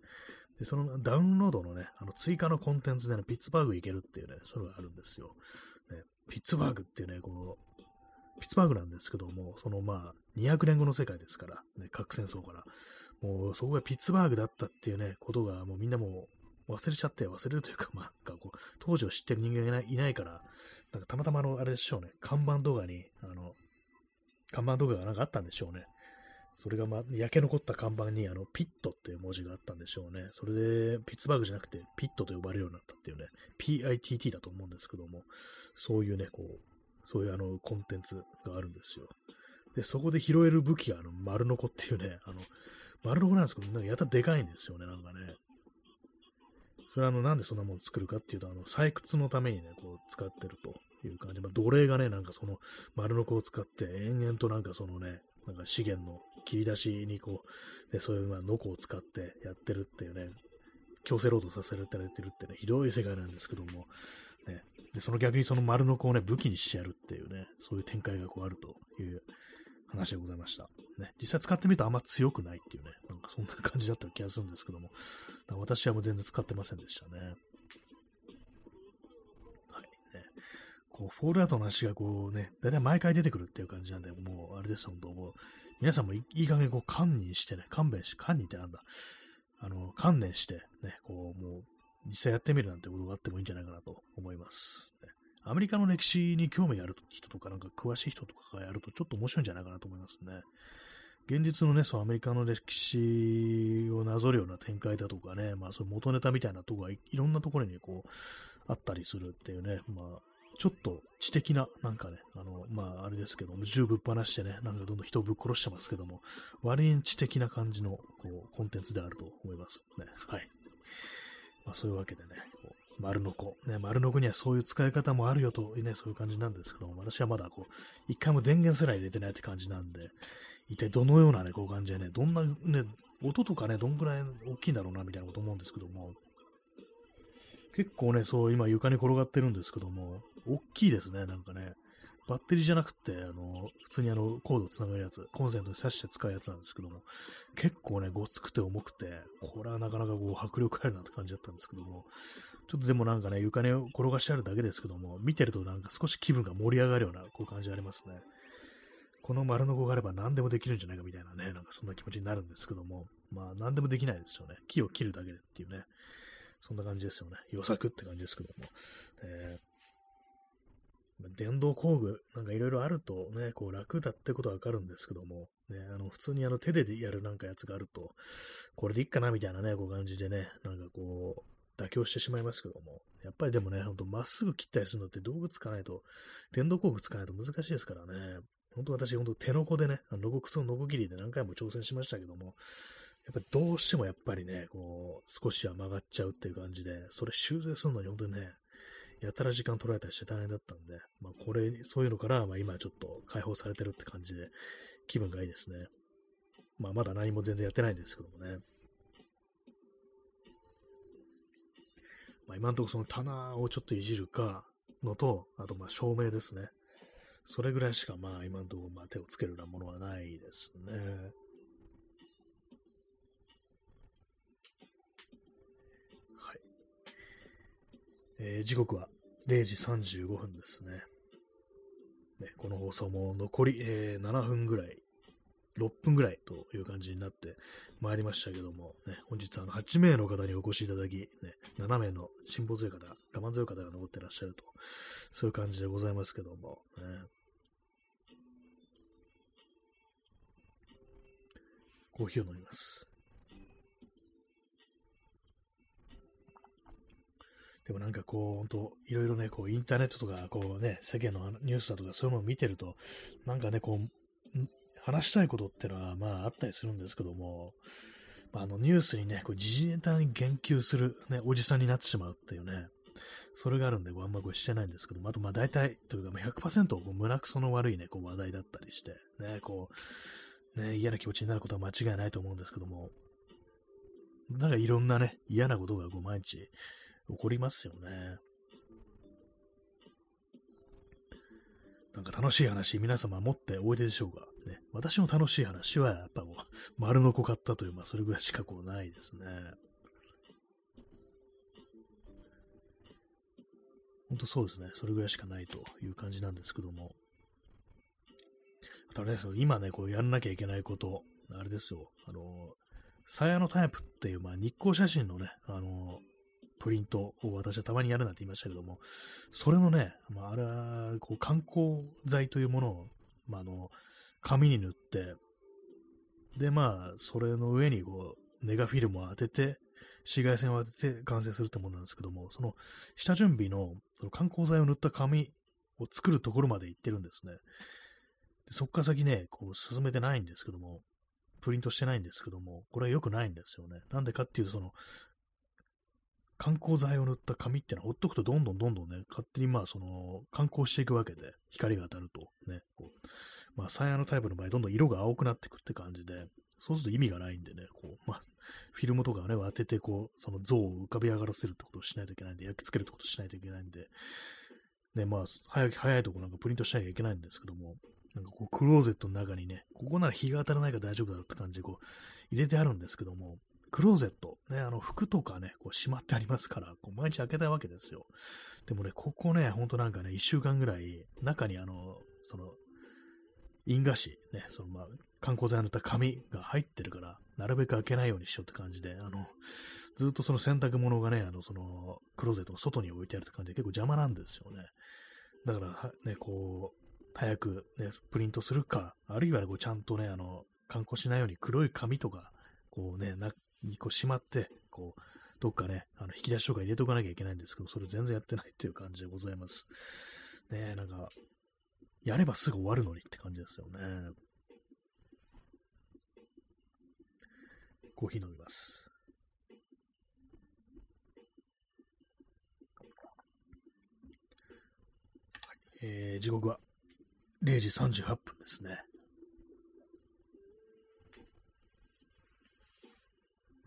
でそのダウンロードのね、あの追加のコンテンツでね、ピッツバーグ行けるっていうね、そういうのがあるんですよ。ね、ピッツバーグっていうね、こう、ピッツバーグなんですけども、そのまあ、200年後の世界ですから、ね、核戦争から。もうそこがピッツバーグだったっていうね、ことがもうみんなもう忘れちゃって、忘れるというか、まあ、なんかこう、当時を知ってる人間がいないから、なんかたまたまの、あれでしょうね、看板動画に、あの、看板動画がなんかあったんでしょうね。それが、ま、焼け残った看板に、あの、ピットっていう文字があったんでしょうね。それで、ピッツバーグじゃなくて、ピットと呼ばれるようになったっていうね、PITT だと思うんですけども、そういうね、こう、そういうあの、コンテンツがあるんですよ。で、そこで拾える武器が、あの、丸ノコっていうね、あの、丸ノコなんですけど、なんかやたらでかいんですよね、なんかね。それはあの、なんでそんなもの作るかっていうと、あの、採掘のためにね、こう、使ってるという感じ。まあ、奴隷がね、なんかその、丸ノコを使って、延々となんかそのね、なんか資源の切り出しにこう、で、そういうまあノコを使ってやってるっていうね、強制労働させられてるってね、ひどい世界なんですけども、ね、で、その逆にその丸の子をね、武器にしてやるっていうね、そういう展開がこうあるという話でございました。ね、実際使ってみるとあんま強くないっていうね、なんかそんな感じだった気がするんですけども、私はもう全然使ってませんでしたね。はい、ね。こう、フォールアウトの話がこうね、だいたい毎回出てくるっていう感じなんで、もう、あれです、本当もう、皆さんもいい加減こう、観念してね、勘弁して、観念ってなんだ、あの、観念して、ね、こう、もう、実際やってみるなんてことがあってもいいんじゃないかなと思います。ね、アメリカの歴史に興味ある人とか、なんか詳しい人とかがやるとちょっと面白いんじゃないかなと思いますね。現実のね、そう、アメリカの歴史をなぞるような展開だとかね、まあ、そう元ネタみたいなとこがいろんなところにこう、あったりするっていうね、まあ、ちょっと知的な、なんかね、あの、まあ、あれですけども、銃ぶっ放してね、なんかどんどん人をぶっ殺してますけども、割に知的な感じの、こう、コンテンツであると思いますね。はい。まあ、そういうわけでね、こう丸の子。ね、丸の子にはそういう使い方もあるよと、ね、そういう感じなんですけども、私はまだこう、一回も電源すら入れてないって感じなんで、一体どのようなね、こう感じでね、どんなね、音とかね、どんくらい大きいんだろうな、みたいなこと思うんですけども、結構ね、そう、今床に転がってるんですけども、大きいですね、なんかね。バッテリーじゃなくて、あの、普通にあの、コードつながるやつ、コンセントに挿して使うやつなんですけども、結構ね、ごつくて重くて、これはなかなかこう、迫力あるなって感じだったんですけども、ちょっとでもなんかね、床に転がしてあるだけですけども、見てるとなんか少し気分が盛り上がるような、こう感じありますね。この丸の子があれば何でもできるんじゃないかみたいなね、なんかそんな気持ちになるんですけども、まあ何でもできないですよね。木を切るだけでっていうね、そんな感じですよね。予作って感じですけども。えー電動工具なんかいろいろあるとね、こう楽だってことはわかるんですけども、ね、あの普通にあの手でやるなんかやつがあると、これでいいかなみたいなね、こう感じでね、なんかこう、妥協してしまいますけども、やっぱりでもね、ほんとまっすぐ切ったりするのって道具使わないと、電動工具使わないと難しいですからね、本当私、本当手の子でね、あのノコクソノコギリで何回も挑戦しましたけども、やっぱどうしてもやっぱりね、こう、少しは曲がっちゃうっていう感じで、それ修正するのに本当にね、やたら時間取られたりして大変だったんで、まあ、これ、そういうのから、まあ、今ちょっと解放されてるって感じで、気分がいいですね。まあ、まだ何も全然やってないんですけどもね。まあ、今のところその棚をちょっといじるかのと、あとまあ照明ですね。それぐらいしかまあ今のところまあ手をつけるようなものはないですね。えー、時刻は0時35分ですね。ねこの放送も残り、えー、7分ぐらい6分ぐらいという感じになってまいりましたけども、ね、本日あの8名の方にお越しいただき、ね、7名の辛抱強い方、我慢強い方が残ってらっしゃると、そういう感じでございますけども、ね、コーヒーを飲みます。でもなんかこう、本当いろいろね、こう、インターネットとか、こうね、世間のニュースだとか、そういうのを見てると、なんかね、こう、話したいことってのは、まあ、あったりするんですけども、まあ、あの、ニュースにね、こう、時事ネタに言及する、ね、おじさんになってしまうっていうね、それがあるんで、あんまこれしてないんですけども、あと、まあ、大体、というか、100%こう胸くその悪いね、こう、話題だったりして、ね、こう、ね、嫌な気持ちになることは間違いないと思うんですけども、なんかいろんなね、嫌なことがこう毎日起こりますよね。なんか楽しい話、皆様持っておいででしょうか。ね、私の楽しい話は、やっぱもう、[laughs] 丸の子買ったという、まあ、それぐらいしかこうないですね。本当そうですね。それぐらいしかないという感じなんですけども。あとね、その今ね、こうやんなきゃいけないこと、あれですよ。あの、サヤのタイプっていう、まあ、日光写真のね、あの、プリントを私はたまにやるなんて言いましたけども、それのね、まあ、あれは、こう、観光剤というものを、まあ、あの、紙に塗って、で、まあ、それの上に、こう、ネガフィルムを当てて、紫外線を当てて完成するってものなんですけども、その下準備のその観光剤を塗った紙を作るところまで行ってるんですね。でそっから先ね、こう進めてないんですけども、プリントしてないんですけども、これは良くないんですよね。なんでかっていうと、その観光剤を塗った紙ってのはほっとくとどんどんどんどんね、勝手にまあその、観光していくわけで、光が当たると。ね、こう、まあサイヤのタイプの場合、どんどん色が青くなっていくって感じで、そうすると意味がないんでね、こう、まあ、フィルムとかをね、当てて、こう、その像を浮かび上がらせるってことをしないといけないんで、焼き付けるってことをしないといけないんで、ね、まあ、早い、早いとこなんかプリントしなきゃいけないんですけども、なんかこう、クローゼットの中にね、ここなら日が当たらないから大丈夫だろうって感じでこう、入れてあるんですけども、クローゼット、ね、あの服とかね、こうしまってありますから、こう毎日開けたいわけですよ。でもね、ここね、ほんとなんかね、一週間ぐらい、中にあの、その、印画紙、ね、そのまあ、観光剤塗った紙が入ってるから、なるべく開けないようにしようって感じで、あの、ずっとその洗濯物がね、あの、その、クローゼットの外に置いてあるって感じで結構邪魔なんですよね。だから、ね、こう、早くね、プリントするか、あるいはね、こうちゃんとね、あの、観光しないように黒い紙とか、こうね、な、にこうしまって、こう、どっかね、あの引き出しとか入れとかなきゃいけないんですけど、それ全然やってないっていう感じでございます。ねえ、なんか、やればすぐ終わるのにって感じですよね。コーヒー飲みます。えー、時刻は0時38分ですね。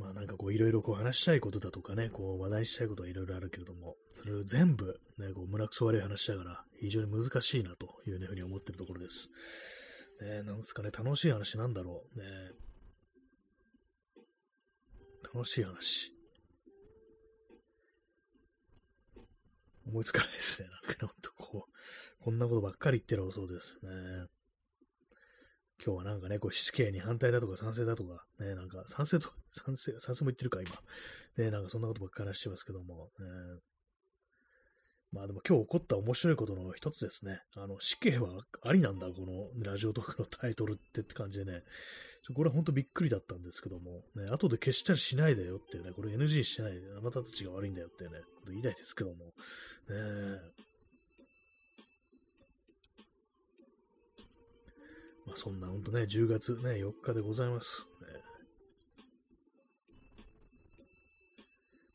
まあなんかこういろいろこう話したいことだとかね、こう話題したいことはいろいろあるけれども、それを全部ね、こう胸くそ悪い話だから非常に難しいなというふうに思ってるところです。ね、なんですかね、楽しい話なんだろう。ね、楽しい話。思いつかないですね。なんかほんとこう、こんなことばっかり言ってるそうですね。今日はなんかね、こう死刑に反対だとか賛成だとか、ね、なんか賛成と、[laughs] 賛成、賛成も言ってるか、今。ね、なんかそんなことばっかり話してますけども、ね、まあでも今日起こった面白いことの一つですね。あの、死刑はありなんだ、このラジオトークのタイトルってって感じでね。これは本当びっくりだったんですけども、ね、後で消したりしないでよっていうね、これ NG してないで、あなたたちが悪いんだよっていうね、言いたいですけども、ね、まあそんな本当ね、10月ね、4日でございます。ね、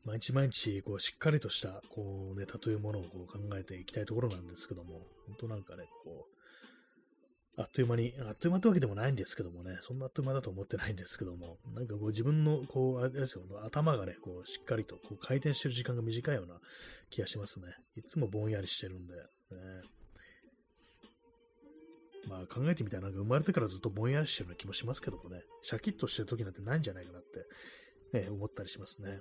毎日毎日、こう、しっかりとした、こう、ネタというものをこう考えていきたいところなんですけども、本当なんかね、こう、あっという間に、あっという間ってわけでもないんですけどもね、そんなあっという間だと思ってないんですけども、なんかこう自分の、こう、あれですよ、頭がね、こう、しっかりとこう回転してる時間が短いような気がしますね。いつもぼんやりしてるんで、ね。まあ考えてみたらなんか生まれてからずっとぼんやりしてるような気もしますけどもね、シャキッとしてる時なんてないんじゃないかなって、ね、思ったりしますね。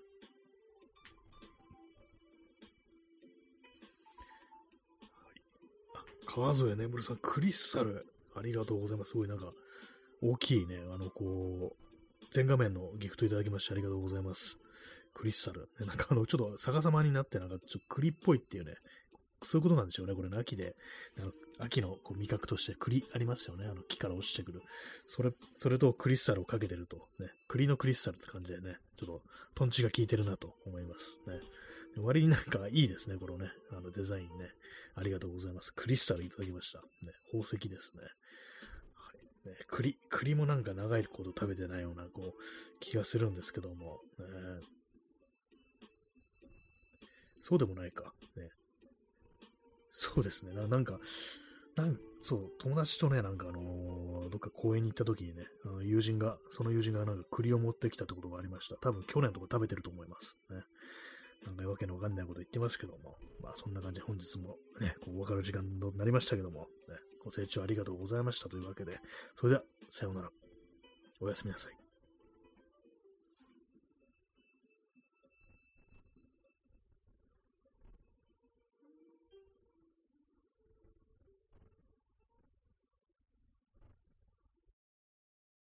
川添眠さん、クリスタル、ありがとうございます。すごいなんか、大きいね、あの、こう、全画面のギフトいただきましてありがとうございます。クリスタル。なんかあの、ちょっと逆さまになって、なんかちょっと栗っぽいっていうね、そういうことなんでしょうね。これ、ね、秋で、秋のこう味覚として栗ありますよね。あの木から落ちてくる。それ、それとクリスタルをかけてると、ね、栗のクリスタルって感じでね、ちょっとトンチが効いてるなと思いますね。割になんかいいですね、このね、あのデザインね。ありがとうございます。クリスタルいただきました。ね、宝石ですね。はいね、栗、栗もなんか長いこと食べてないような、こう、気がするんですけども、ね、そうでもないか。ね、そうですね。なんか、なんそう、友達とね、なんかあのー、どっか公園に行った時にね、あの友人が、その友人がなんか栗を持ってきたってことがありました。多分去年とか食べてると思います。ね。なんかわけのわかんないこと言ってますけども、まあそんな感じで本日もね、こう分かる時間となりましたけども、ね、ご清聴ありがとうございましたというわけで、それでは、さようなら。おやすみなさい。